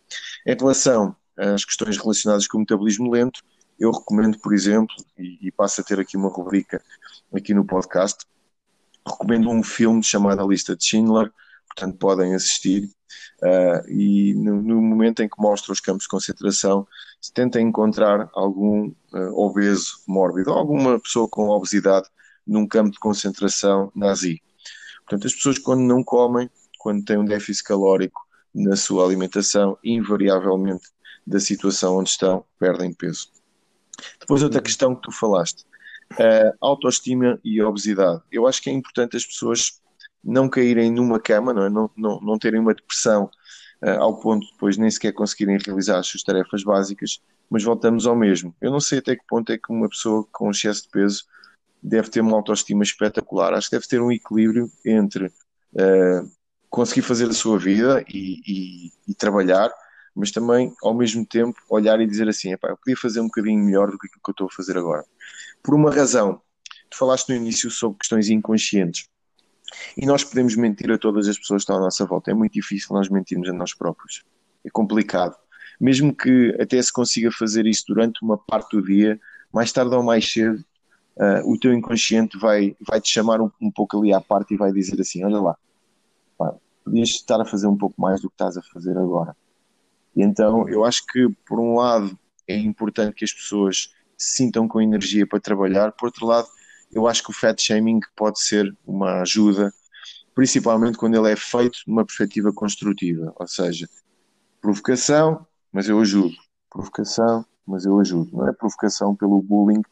Em relação às questões relacionadas com o metabolismo lento, eu recomendo, por exemplo, e, e passo a ter aqui uma rubrica aqui no podcast, recomendo um filme chamado A Lista de Schindler, portanto podem assistir, uh, e no, no, momento em que mostra os campos de concentração, se tenta encontrar algum uh, obeso mórbido, alguma pessoa com obesidade num campo de concentração nazi. Portanto, as pessoas quando não comem, quando têm um déficit calórico na sua alimentação, invariavelmente da situação onde estão, perdem peso. Depois outra questão que tu falaste, autoestima e obesidade. Eu acho que é importante as pessoas não caírem numa cama, não, é? não, não, não terem uma depressão uh, ao ponto de depois nem sequer conseguirem realizar as suas tarefas básicas, mas voltamos ao mesmo. Eu não sei até que ponto é que uma pessoa com excesso de peso deve ter uma autoestima espetacular. Acho que deve ter um equilíbrio entre uh, conseguir fazer a sua vida e, e, e, trabalhar, mas também, ao mesmo tempo, olhar e dizer assim: eu podia fazer um bocadinho melhor do que que eu estou a fazer agora. Por uma razão, tu falaste no início sobre questões inconscientes. E nós podemos mentir a todas as pessoas que estão à nossa volta. É muito difícil nós mentirmos a nós próprios. É complicado. Mesmo que até se consiga fazer isso durante uma parte do dia, mais tarde ou mais cedo, uh, o teu inconsciente vai, vai te chamar um, um, pouco ali à parte e vai dizer assim: Olha lá, pá, podias estar a fazer um pouco mais do que estás a fazer agora. E então eu acho que, por um lado, é importante que as pessoas se sintam com energia para trabalhar, por outro lado, eu acho que o fat shaming pode ser uma ajuda, principalmente quando ele é feito numa perspectiva construtiva, ou seja, provocação, mas eu ajudo, provocação, mas eu ajudo, não é provocação pelo bullying,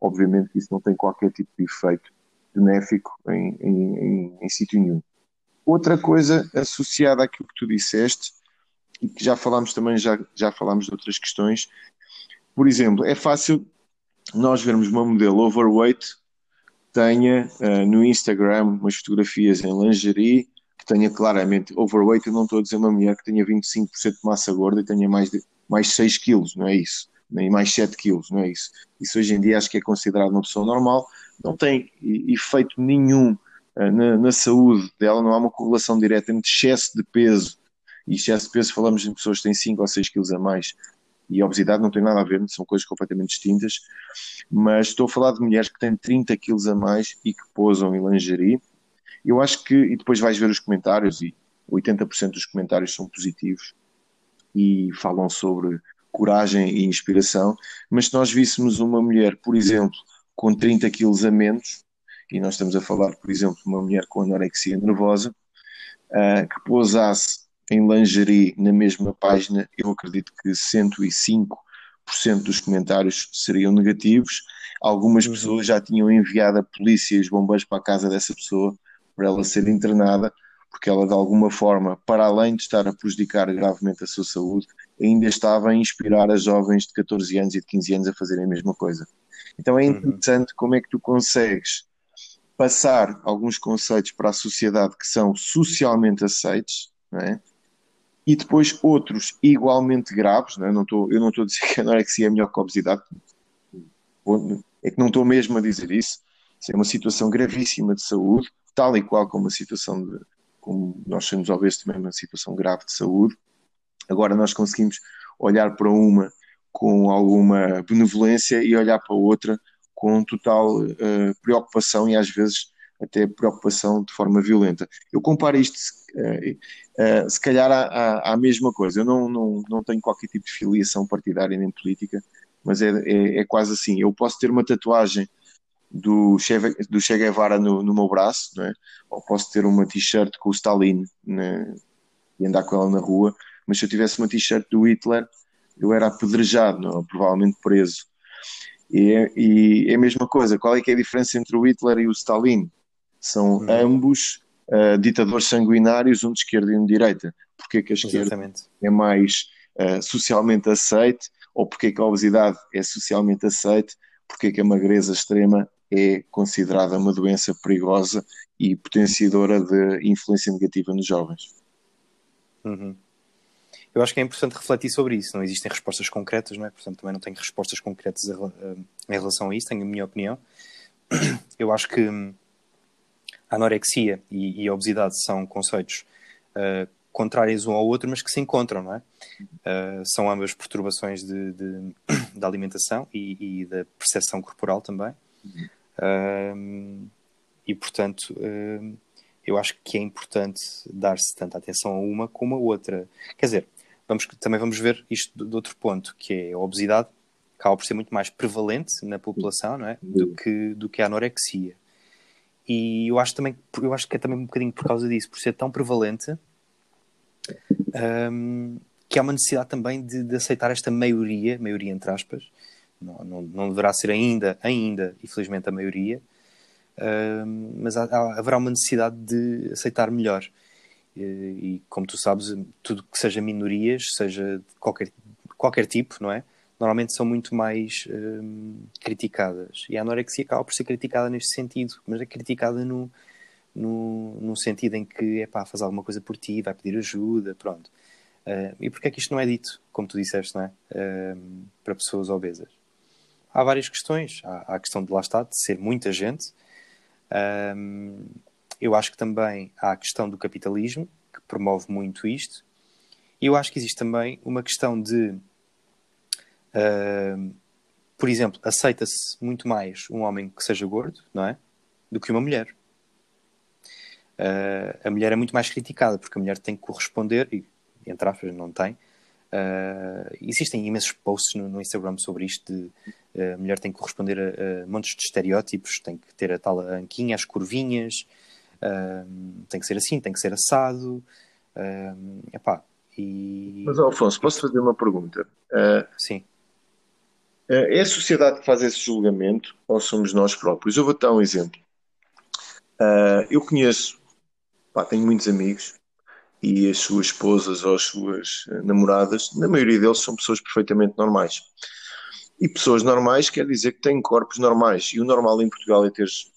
obviamente que isso não tem qualquer tipo de efeito benéfico em, em, em, em sítio nenhum. Outra coisa associada àquilo que tu disseste, e que já falámos também, já, já falámos de outras questões, por exemplo, é fácil nós vermos uma modelo overweight tenha uh, no Instagram umas fotografias em lingerie, que tenha claramente overweight, eu não estou a dizer uma mulher que tenha 25% de massa gorda e tenha mais, de, mais 6 quilos, não é isso? Nem mais 7 quilos, não é isso? Isso hoje em dia acho que é considerado uma pessoa normal, não tem efeito nenhum uh, na, na, saúde dela, não há uma correlação direta entre excesso de peso e excesso de peso, falamos em pessoas que têm 5 ou 6 quilos a mais, e obesidade não tem nada a ver, são coisas completamente distintas, mas estou a falar de mulheres que têm 30 quilos a mais e que posam em lingerie. Eu acho que, e depois vais ver os comentários, e 80% dos comentários são positivos e falam sobre coragem e inspiração, mas se nós víssemos uma mulher, por exemplo, com 30 quilos a menos, e nós estamos a falar, por exemplo, de uma mulher com anorexia nervosa, uh, que pousasse em lingerie na mesma página, eu acredito que 105% dos comentários seriam negativos. Algumas uhum. pessoas já tinham enviado a polícia e os bombeiros para a casa dessa pessoa para ela ser internada, porque ela de alguma forma, para além de estar a prejudicar gravemente a sua saúde, ainda estava a inspirar as jovens de 14 anos e de 15 anos a fazerem a mesma coisa. Então é uhum. interessante como é que tu consegues passar alguns conceitos para a sociedade que são socialmente aceitos, não é? e depois outros igualmente graves, não tô, eu não estou a dizer que a anorexia é melhor que a obesidade, é que não estou mesmo a dizer isso, isso é uma situação gravíssima de saúde, tal e qual como uma situação de, como nós somos obesos também uma situação grave de saúde, agora nós conseguimos olhar para uma com alguma benevolência e olhar para outra com total uh, preocupação e às vezes até preocupação de forma violenta. Eu comparo isto, uh, uh, se calhar, à, à, mesma coisa. Eu não, não, não tenho qualquer tipo de filiação partidária nem política, mas é, é, é quase assim. Eu posso ter uma tatuagem do Che, do che Guevara no, no meu braço, é? ou posso ter uma t-shirt com o Stalin né? e andar com ela na rua, mas se eu tivesse uma t-shirt do Hitler, eu era apedrejado, não? provavelmente preso. E é, e é a mesma coisa. Qual é que é a diferença entre o Hitler e o Stalin? São hum. ambos uh, ditadores sanguinários, um de esquerda e um de direita. Porque que a esquerda Exatamente. é mais uh, socialmente aceite ou porque que a obesidade é socialmente aceite, porque que a magreza extrema é considerada uma doença perigosa e potenciadora de influência negativa nos jovens. Uhum. Eu acho que é importante refletir sobre isso. Não existem respostas concretas, não é? Portanto, também não tenho respostas concretas em relação a isso, tenho a minha opinião. Eu acho que a anorexia e, e a obesidade são conceitos uh, contrários um ao outro, mas que se encontram, não é? Uh, são ambas perturbações de, de da alimentação e, e, da percepção corporal também. Uh, e, portanto, eu acho que é importante dar-se tanta atenção a uma como a outra. Quer dizer, vamos, também vamos ver isto de, de outro ponto, que é a obesidade acaba por ser muito mais prevalente na população, não é? Do que, do que a anorexia. E eu acho também, eu acho que é também um bocadinho por causa disso, por ser tão prevalente, um, que há uma necessidade também de, de, aceitar esta maioria, maioria entre aspas, não, não, não deverá ser ainda, ainda, infelizmente, a maioria, um, mas há, há, haverá uma necessidade de aceitar melhor. E, e, como tu sabes, tudo que seja minorias, seja de qualquer, qualquer tipo, não é? normalmente são muito mais hum, criticadas. E a anorexia acaba por ser criticada neste sentido, mas é criticada no, no, no sentido em que é pá, faz alguma coisa por ti, vai pedir ajuda, pronto. Uh, e porquê é que isto não é dito, como tu disseste, não é? Uh, para pessoas obesas? Há várias questões. Há, há, a questão de lá estar, de ser muita gente. Uh, eu acho que também há a questão do capitalismo, que promove muito isto. E eu acho que existe também uma questão de Uh, por exemplo, aceita-se muito mais um homem que seja gordo, não é? Do que uma mulher. Uh, a mulher é muito mais criticada porque a mulher tem que corresponder, e entre aspas não tem. Uh, existem imensos posts no, no, Instagram sobre isto de a mulher tem que corresponder a, a, montes de estereótipos, tem que ter a tal anquinha, as curvinhas, tem que ser assim, tem que ser assado. epá, e... Mas Alfonso, posso fazer uma pergunta? Sim é a sociedade que faz esse julgamento ou somos nós próprios? Eu vou dar um exemplo. Uh, eu conheço, pá, tenho muitos amigos e as suas esposas ou as suas namoradas, na maioria deles são pessoas perfeitamente normais. E pessoas normais quer dizer que têm corpos normais. E o normal em Portugal é teres,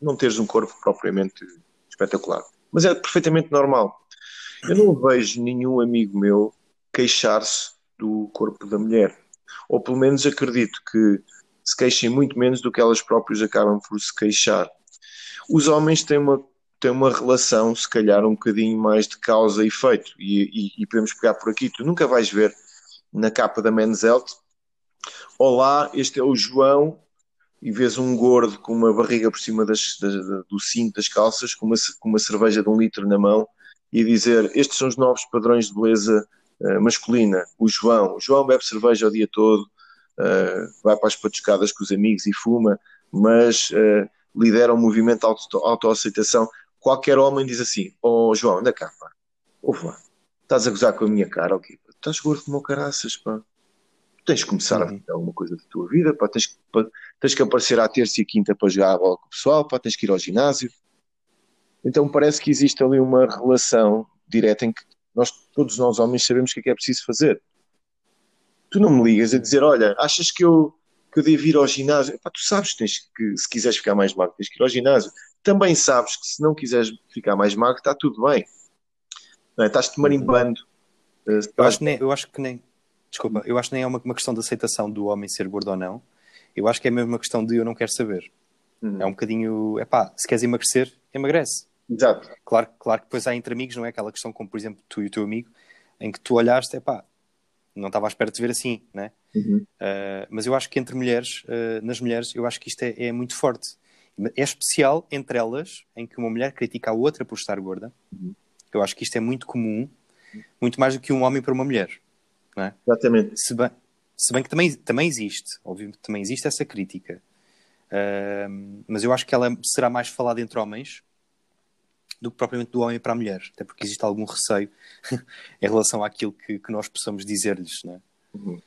não teres um corpo propriamente espetacular. Mas é perfeitamente normal. Eu não vejo nenhum amigo meu queixar-se do corpo da mulher ou pelo menos acredito que se queixem muito menos do que elas próprias acabam por se queixar. Os homens têm uma, têm uma relação, se calhar, um bocadinho mais de causa e efeito, e, e, e podemos pegar por aqui. Tu nunca vais ver na capa da Men's Health, olá, este é o João, e vês um gordo com uma barriga por cima das, das, do cinto das calças, com uma, com uma cerveja de um litro na mão, e dizer: Estes são os novos padrões de beleza uh, masculina, o João. O João bebe cerveja o dia todo, uh, vai para as patuscadas com os amigos e fuma, mas uh, lidera um movimento de auto, autoaceitação. Qualquer homem diz assim: Oh João, anda cá, pá, ouve lá, estás a gozar com a minha cara, ok? Estás gordo como caraças, pá. Tens que começar uhum. a fazer alguma coisa da tua vida, pá. Tens, pá, tens que aparecer à terça e quinta para jogar a bola com o pessoal, pá. Tens que ir ao ginásio. Então parece que existe ali uma relação direta em que nós, todos nós homens, sabemos o que é que é preciso fazer. Tu não me ligas a dizer, olha, achas que eu, que eu devo ir ao ginásio? Epá, tu sabes que, tens que, se quiseres ficar mais magro, tens que ir ao ginásio. Também sabes que se não quiseres ficar mais magro, está tudo bem. Não é? Estás-te marimbando. Eh, eu acho, nem, eu acho que nem. Desculpa, eu acho que nem é uma, uma questão de aceitação do homem ser gordo ou não. Eu acho que é mesmo uma questão de eu não quero saber. Uhum. É um bocadinho. É pá, se queres emagrecer, emagrece. Exato. Claro, claro que depois há entre amigos, não é? Aquela questão como, por exemplo, tu e o teu amigo, em que tu olhaste, é pá, não estava à espera de te ver assim, né? Uhum. Uh, mas eu acho que entre mulheres, uh, nas mulheres, eu acho que isto é, é, muito forte. É especial entre elas, em que uma mulher critica a outra por estar gorda. Uhum. Eu acho que isto é muito comum, muito mais do que um homem para uma mulher, não é? Exatamente. Se bem, se bem que também, também existe, óbvio, também existe essa crítica. Uh, mas eu acho que ela será mais falada entre homens do que propriamente do homem para a mulher, até porque existe algum receio em relação àquilo que, que nós possamos dizer-lhes, não é? Uhum.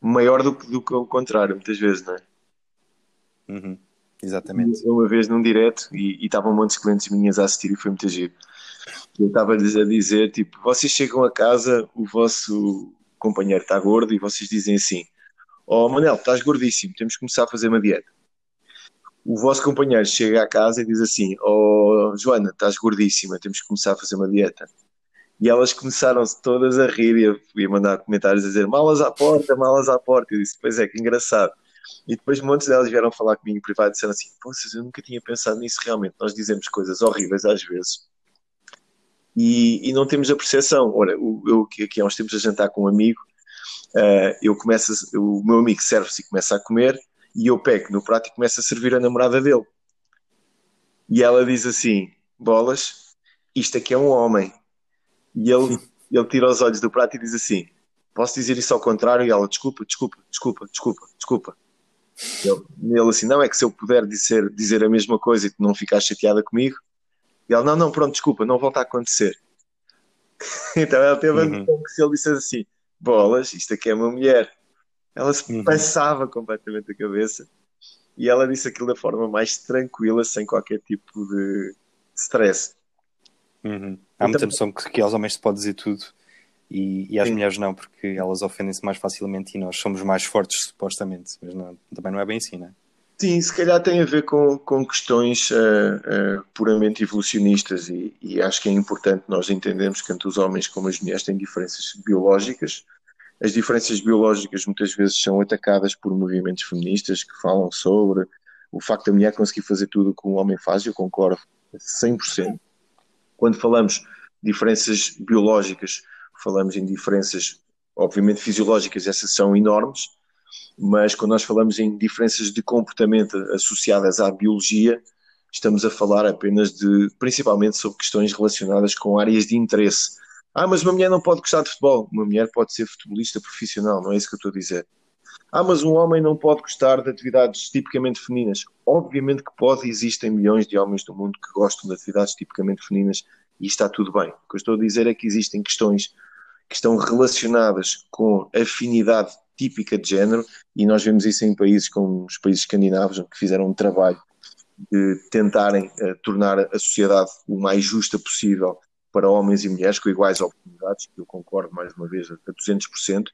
maior do que, do que o contrário, muitas vezes, não é? Uhum. Exatamente. Uma vez num direto e estavam muitos clientes minhas a assistir e foi muito giro. Eu estava-lhes a dizer, tipo, vocês chegam a casa, o vosso companheiro está gordo e vocês dizem assim, oh, Manel, estás gordíssimo, temos que começar a fazer uma dieta. O vosso companheiro chega à casa e diz assim, oh, Joana, estás gordíssima, temos que começar a fazer uma dieta. E elas começaram-se todas a rir e ia mandar comentários a dizer malas à porta, malas à porta. Eu disse, pois é, que engraçado. E depois muitos delas vieram falar comigo em privado e disseram assim: Poças, eu nunca tinha pensado nisso realmente. Nós dizemos coisas horríveis às vezes e, e não temos a percepção. Ora, eu aqui há uns tempos a jantar com um amigo, uh, eu começo, a, o meu amigo serve-se e começa a comer e eu pego no prato e começo a servir a namorada dele. E ela diz assim: Bolas, isto aqui é um homem. E ele, ele tira os olhos do prato e diz assim: Posso dizer isso ao contrário? E ela: Desculpa, desculpa, desculpa, desculpa, desculpa. Ele, ele assim: Não, é que se eu puder dizer, dizer a mesma coisa e tu não ficar chateada comigo. E ela: Não, não, pronto, desculpa, não volta a acontecer. então ela teve a noção uhum. que se ele dissesse assim: Bolas, isto aqui é uma mulher. Ela se uhum. passava completamente a cabeça e ela disse aquilo da forma mais tranquila, sem qualquer tipo de stress. Uhum. Há muita então, noção que, que aos homens se pode dizer tudo e, e às sim. mulheres não, porque elas ofendem-se mais facilmente e nós somos mais fortes, supostamente. Mas não, também não é bem assim, não é? Sim, se calhar tem a ver com, com questões uh, uh, puramente evolucionistas e, e, acho que é importante nós entendermos que tanto os homens como as mulheres têm diferenças biológicas. As diferenças biológicas muitas vezes são atacadas por movimentos feministas que falam sobre o facto da mulher conseguir fazer tudo o que um homem faz, eu concordo 100%. Quando falamos de diferenças biológicas, falamos em diferenças, obviamente fisiológicas, essas são enormes, mas quando nós falamos em diferenças de comportamento associadas à biologia, estamos a falar apenas de, principalmente sobre questões relacionadas com áreas de interesse. Ah, mas uma mulher não pode gostar de futebol. Uma mulher pode ser futebolista profissional, não é isso que eu estou a dizer. Ah, mas um homem não pode gostar de atividades tipicamente femininas. Obviamente que pode, existem milhões de homens do mundo que gostam de atividades tipicamente femininas e está tudo bem. O que eu estou a dizer é que existem questões que estão relacionadas com afinidade típica de género e nós vemos isso em países como os países escandinavos que fizeram um trabalho de tentarem uh, tornar a sociedade o mais justa possível para homens e mulheres com iguais oportunidades, que eu concordo mais uma vez a 200%,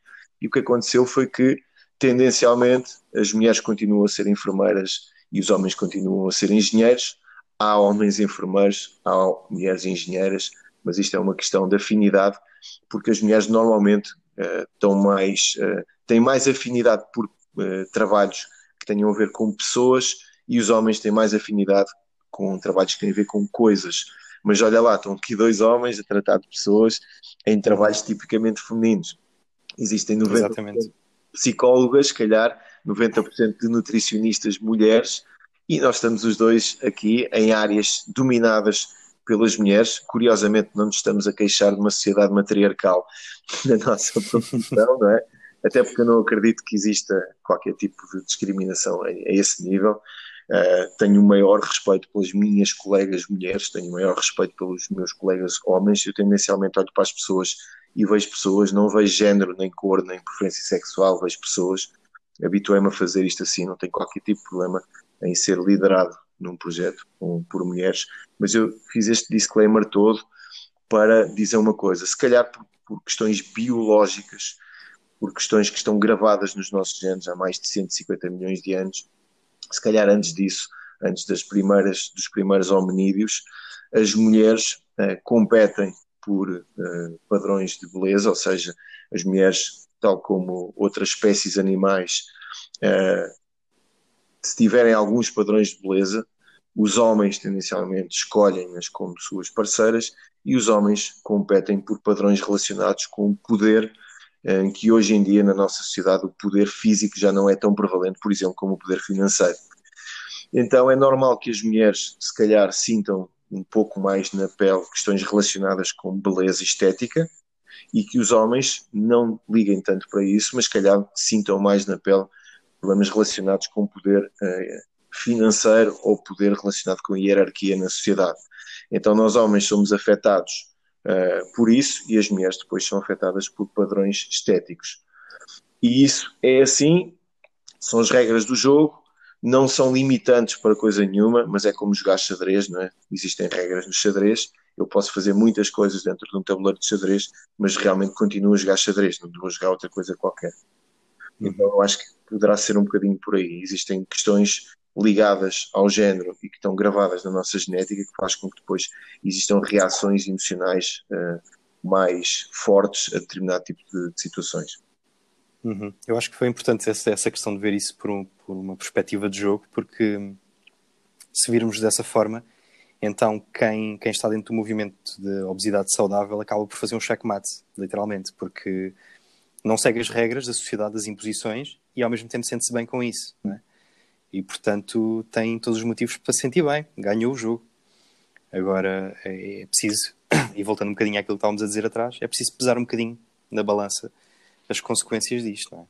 e o que aconteceu foi que tendencialmente as mulheres continuam a ser enfermeiras e os homens continuam a ser engenheiros. Há homens enfermeiros, há mulheres engenheiras, mas isto é uma questão de afinidade, porque as mulheres normalmente estão mais, uh, têm mais afinidade por uh, trabalhos que tenham a ver com pessoas e os homens têm mais afinidade com trabalhos que têm a ver com coisas. Mas olha lá, estão aqui dois homens a tratar de pessoas em trabalhos tipicamente femininos. Existem 90 Exatamente psicólogas, se calhar 90% de nutricionistas mulheres, e nós estamos os dois aqui em áreas dominadas pelas mulheres. Curiosamente, não nos estamos a queixar de uma sociedade matriarcal na nossa profissão, não é? Até porque eu não acredito que exista qualquer tipo de discriminação a, esse nível. Uh, tenho o maior respeito pelas minhas colegas mulheres, tenho o maior respeito pelos meus colegas homens. Eu tendencialmente olho para as pessoas e vejo pessoas, não vejo género, nem cor, nem preferência sexual, vejo pessoas. Habituei-me a fazer isto assim, não tenho qualquer tipo de problema em ser liderado num projeto com, por mulheres, mas eu fiz este disclaimer todo para dizer uma coisa, se calhar por, por questões biológicas, por questões que estão gravadas nos nossos genes há mais de 150 milhões de anos, se calhar antes disso, antes das primeiras, dos primeiros hominídeos, as mulheres eh, competem por uh, padrões de beleza, ou seja, as mulheres, tal como outras espécies animais, uh, se tiverem alguns padrões de beleza, os homens tendencialmente escolhem-nas como suas parceiras e os homens competem por padrões relacionados com o poder, eh, que hoje em dia na nossa sociedade o poder físico já não é tão prevalente, por exemplo, como o poder financeiro. Então é normal que as mulheres se calhar sintam um pouco mais na pele questões relacionadas com beleza estética e que os homens não liguem tanto para isso, mas calhar sintam mais na pele problemas relacionados com poder eh, financeiro ou poder relacionado com hierarquia na sociedade. Então nós homens somos afetados uh, por isso e as mulheres depois são afetadas por padrões estéticos. E isso é assim, são as regras do jogo, não são limitantes para coisa nenhuma, mas é como jogar xadrez, não é? Existem regras no xadrez, eu posso fazer muitas coisas dentro de um tabuleiro de xadrez, mas realmente continuo a jogar xadrez, não vou jogar outra coisa qualquer. Então eu acho que poderá ser um bocadinho por aí. Existem questões ligadas ao género e que estão gravadas na nossa genética que faz com que depois existam reações emocionais uh, mais fortes a determinado tipo de, de situações. Uhum. Eu acho que foi importante essa, essa questão de ver isso por, um, por, uma perspectiva de jogo, porque se virmos dessa forma, então quem, quem está dentro do movimento de obesidade saudável acaba por fazer um checkmate, literalmente, porque não segue as regras da sociedade, das imposições e ao mesmo tempo sente-se bem com isso. É? E portanto tem todos os motivos para se sentir bem, ganhou o jogo. Agora é, é preciso, e voltando um bocadinho àquilo que estávamos a dizer atrás, é preciso pesar um bocadinho na balança as consequências disto, é?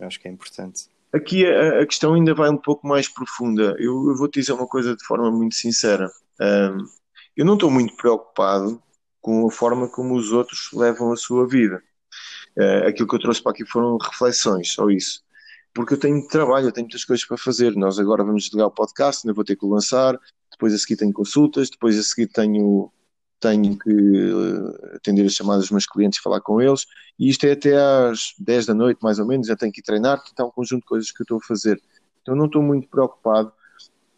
Eu acho que é importante. Aqui a, a questão ainda vai um pouco mais profunda. Eu, eu vou-te dizer uma coisa de forma muito sincera. Um, eu não estou muito preocupado com a forma como os outros levam a sua vida. Uh, aquilo que eu trouxe para aqui foram reflexões, só isso. Porque eu tenho trabalho, eu tenho muitas coisas para fazer. Nós agora vamos desligar o podcast, ainda vou ter que lançar. Depois a seguir tenho consultas, depois a seguir tenho tenho que eh, atender as chamadas dos meus clientes falar com eles, e isto é até às 10 da noite, mais ou menos, já tenho que ir treinar, é um conjunto de coisas que eu estou a fazer. Então não estou muito preocupado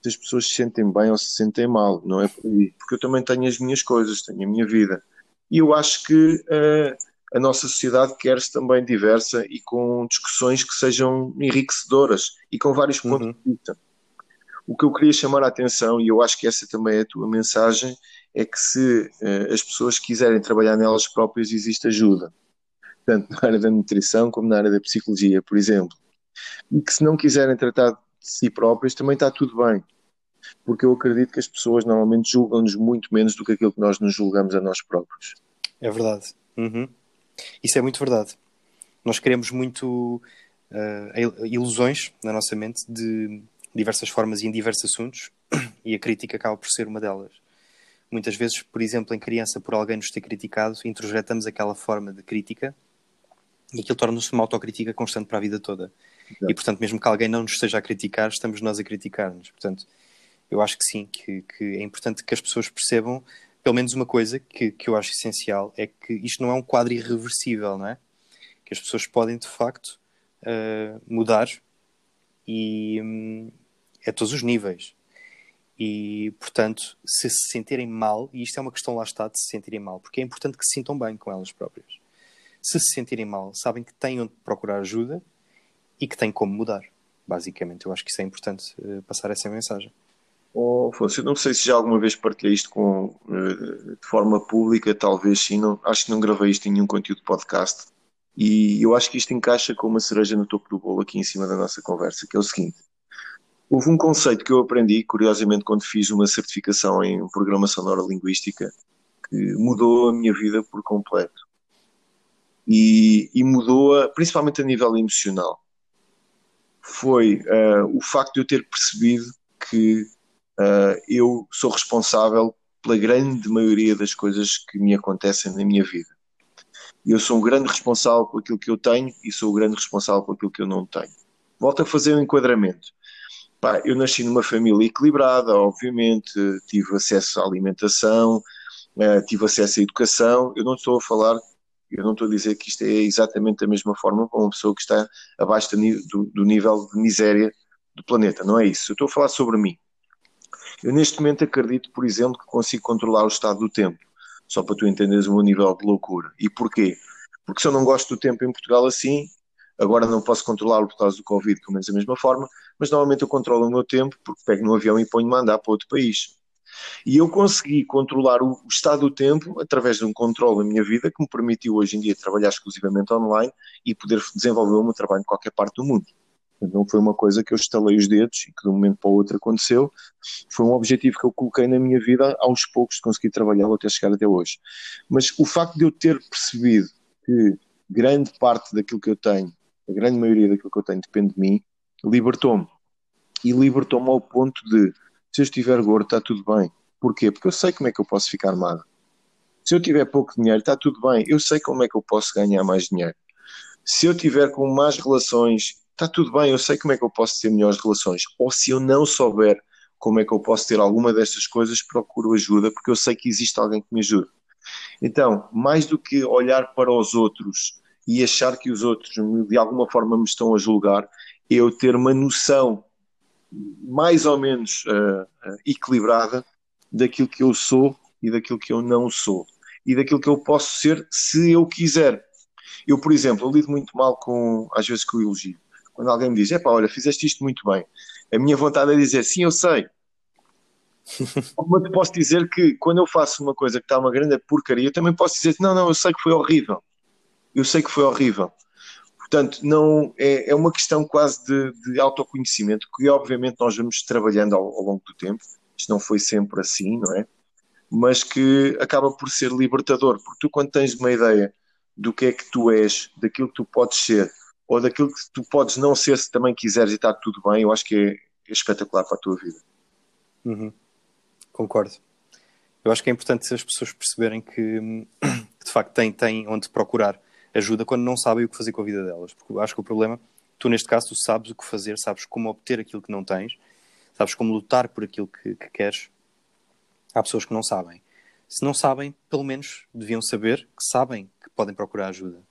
se as pessoas se sentem bem ou se sentem mal, não é por aí, porque eu também tenho as minhas coisas, tenho a minha vida. E eu acho que uh, a nossa sociedade quer-se também diversa e com discussões que sejam enriquecedoras e com vários pontos uhum. de vista. O que eu queria chamar a atenção, e eu acho que essa também é a tua mensagem, é que se uh, as pessoas quiserem trabalhar nelas próprias, existe ajuda. Tanto na área da nutrição como na área da psicologia, por exemplo. E que se não quiserem tratar de si próprias, também está tudo bem. Porque eu acredito que as pessoas normalmente julgam-nos muito menos do que aquilo que nós nos julgamos a nós próprios. É verdade. Uhum. Isso é muito verdade. Nós queremos muito uh, ilusões na nossa mente de diversas formas e em diversos assuntos, e a crítica acaba por ser uma delas. Muitas vezes, por exemplo, em criança, por alguém nos ter criticado, introjetamos aquela forma de crítica e aquilo torna-se uma autocrítica constante para a vida toda. Exato. E, portanto, mesmo que alguém não nos esteja a criticar, estamos nós a criticar-nos. Portanto, eu acho que sim, que, que, é importante que as pessoas percebam pelo menos uma coisa que, que eu acho essencial, é que isto não é um quadro irreversível, não é? Que as pessoas podem, de facto, uh, mudar e um, a todos os níveis. E, portanto, se se sentirem mal, e isto é uma questão lá está de se sentirem mal, porque é importante que se sintam bem com elas próprias. Se se sentirem mal, sabem que têm onde procurar ajuda e que têm como mudar. Basicamente, eu acho que isso é importante uh, passar essa mensagem. Oh, Afonso, eu não sei se já alguma vez partilhei isto com, uh, de forma pública, talvez sim, não, acho que não gravei isto em nenhum conteúdo de podcast. E eu acho que isto encaixa com uma cereja no topo do bolo aqui em cima da nossa conversa, que é o seguinte Houve um conceito que eu aprendi, curiosamente, quando fiz uma certificação em programação neurolinguística, que mudou a minha vida por completo. E, e mudou-a principalmente a nível emocional. Foi uh, o facto de eu ter percebido que uh, eu sou responsável pela grande maioria das coisas que me acontecem na minha vida. Eu sou um grande responsável por aquilo que eu tenho e sou o grande responsável por aquilo que eu não tenho. Volto a fazer um enquadramento. Pá, eu nasci numa família equilibrada, obviamente, tive acesso à alimentação, uh, tive acesso à educação. Eu não estou a falar, eu não estou a dizer que isto é exatamente da mesma forma para uma pessoa que está abaixo do, do nível de miséria do planeta, não é isso. Eu estou a falar sobre mim. Eu neste momento acredito, por exemplo, que consigo controlar o estado do tempo, só para tu entenderes o meu nível de loucura. E porquê? Porque se eu não gosto do tempo em Portugal assim, Agora não posso controlá-lo por causa do Covid, pelo menos da mesma forma, mas normalmente eu controlo o meu tempo porque pego no avião e ponho-me a andar para outro país. E eu consegui controlar o, estado do tempo através de um controle da minha vida que me permitiu hoje em dia trabalhar exclusivamente online e poder desenvolver o meu trabalho em qualquer parte do mundo. Não foi uma coisa que eu estalei os dedos e que de um momento para o outro aconteceu. Foi um objetivo que eu coloquei na minha vida aos poucos de conseguir trabalhá-lo até chegar até hoje. Mas o facto de eu ter percebido que grande parte daquilo que eu tenho a grande maioria daquilo que eu tenho depende de mim, libertou-me. E libertou-me ao ponto de, se eu estiver gordo, está tudo bem. Porquê? Porque eu sei como é que eu posso ficar magro. Se eu tiver pouco dinheiro, está tudo bem. Eu sei como é que eu posso ganhar mais dinheiro. Se eu tiver com más relações, está tudo bem, eu sei como é que eu posso ter melhores relações. Ou se eu não souber como é que eu posso ter alguma destas coisas, procuro ajuda, porque eu sei que existe alguém que me ajude. Então, mais do que olhar para os outros e achar que os outros de alguma forma me estão a julgar, eu ter uma noção mais ou menos uh, uh, equilibrada daquilo que eu sou e daquilo que eu não sou e daquilo que eu posso ser se eu quiser. Eu, por exemplo, eu lido muito mal com, às vezes, com o elogio. Quando alguém me diz, é pá, olha, fizeste isto muito bem. A minha vontade é dizer, sim, eu sei. Mas posso dizer que quando eu faço uma coisa que está uma grande porcaria, eu também posso dizer, não, não, eu sei que foi horrível. Eu sei que foi horrível. Portanto, não é, é uma questão quase de, de autoconhecimento que obviamente nós vamos trabalhando ao, ao, longo do tempo. Isto não foi sempre assim, não é? Mas que acaba por ser libertador, porque tu quando tens uma ideia do que é que tu és, daquilo que tu podes ser, ou daquilo que tu podes não ser se também quiseres e está tudo bem, eu acho que é, é espetacular para a tua vida. Uhum. Concordo. Eu acho que é importante as pessoas perceberem que, que de facto têm, têm onde procurar ajuda quando não sabem o que fazer com a vida delas. Porque eu acho que o problema, tu neste caso, tu sabes o que fazer, sabes como obter aquilo que não tens, sabes como lutar por aquilo que, que queres. Há pessoas que não sabem. Se não sabem, pelo menos deviam saber que sabem que podem procurar ajuda?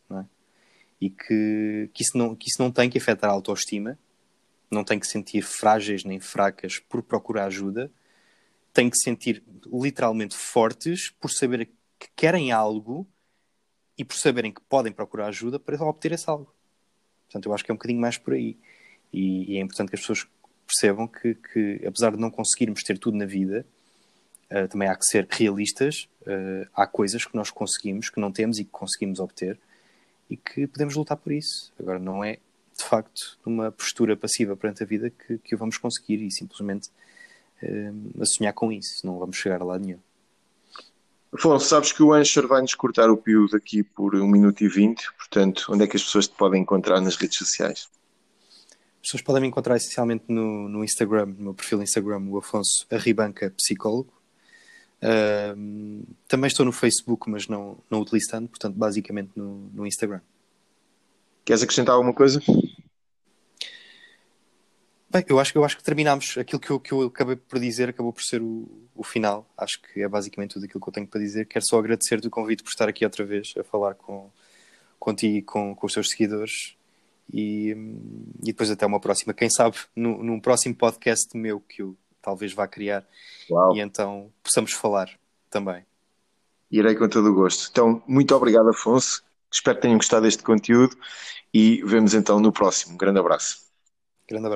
E que, que, isso não, que isso não tem que afetar a autoestima, não tem que sentir frágeis nem fracas por procurar ajuda, tem que sentir literalmente fortes por saber que querem algo e por saberem que podem procurar ajuda para obter esse algo. Portanto, eu acho que é um bocadinho mais por aí. E, e é importante que as pessoas percebam que, que, apesar de não conseguirmos ter tudo na vida, uh, também há que ser realistas. Uh, há coisas que nós conseguimos, que não temos e que conseguimos obter e que podemos lutar por isso. Agora, não é de facto numa postura passiva perante a vida que, que o vamos conseguir e simplesmente uh, a sonhar com isso. Não vamos chegar a lado nenhum. Afonso, sabes que o Anchor vai-nos cortar o pio daqui por 1 minuto e 20, portanto, onde é que as pessoas te podem encontrar nas redes sociais? As pessoas podem me encontrar essencialmente no, no Instagram, no meu perfil Instagram, o Afonso Arribanca Psicólogo. Uh, também estou no Facebook, mas não, não utilizo tanto, portanto, basicamente no, no Instagram. Queres acrescentar alguma coisa? Bem, eu acho, eu acho que terminámos aquilo que eu, que eu acabei por dizer, acabou por ser o, o final. Acho que é basicamente tudo aquilo que eu tenho para dizer. Quero só agradecer-te o convite por estar aqui outra vez a falar com, contigo e com, com os teus seguidores. E, e depois até uma próxima. Quem sabe no, num próximo podcast meu que eu talvez vá criar Uau. e então possamos falar também. Irei com todo o gosto. Então, muito obrigado, Afonso. Espero que tenham gostado deste conteúdo e vemos então no próximo. Um grande abraço. Grande abraço.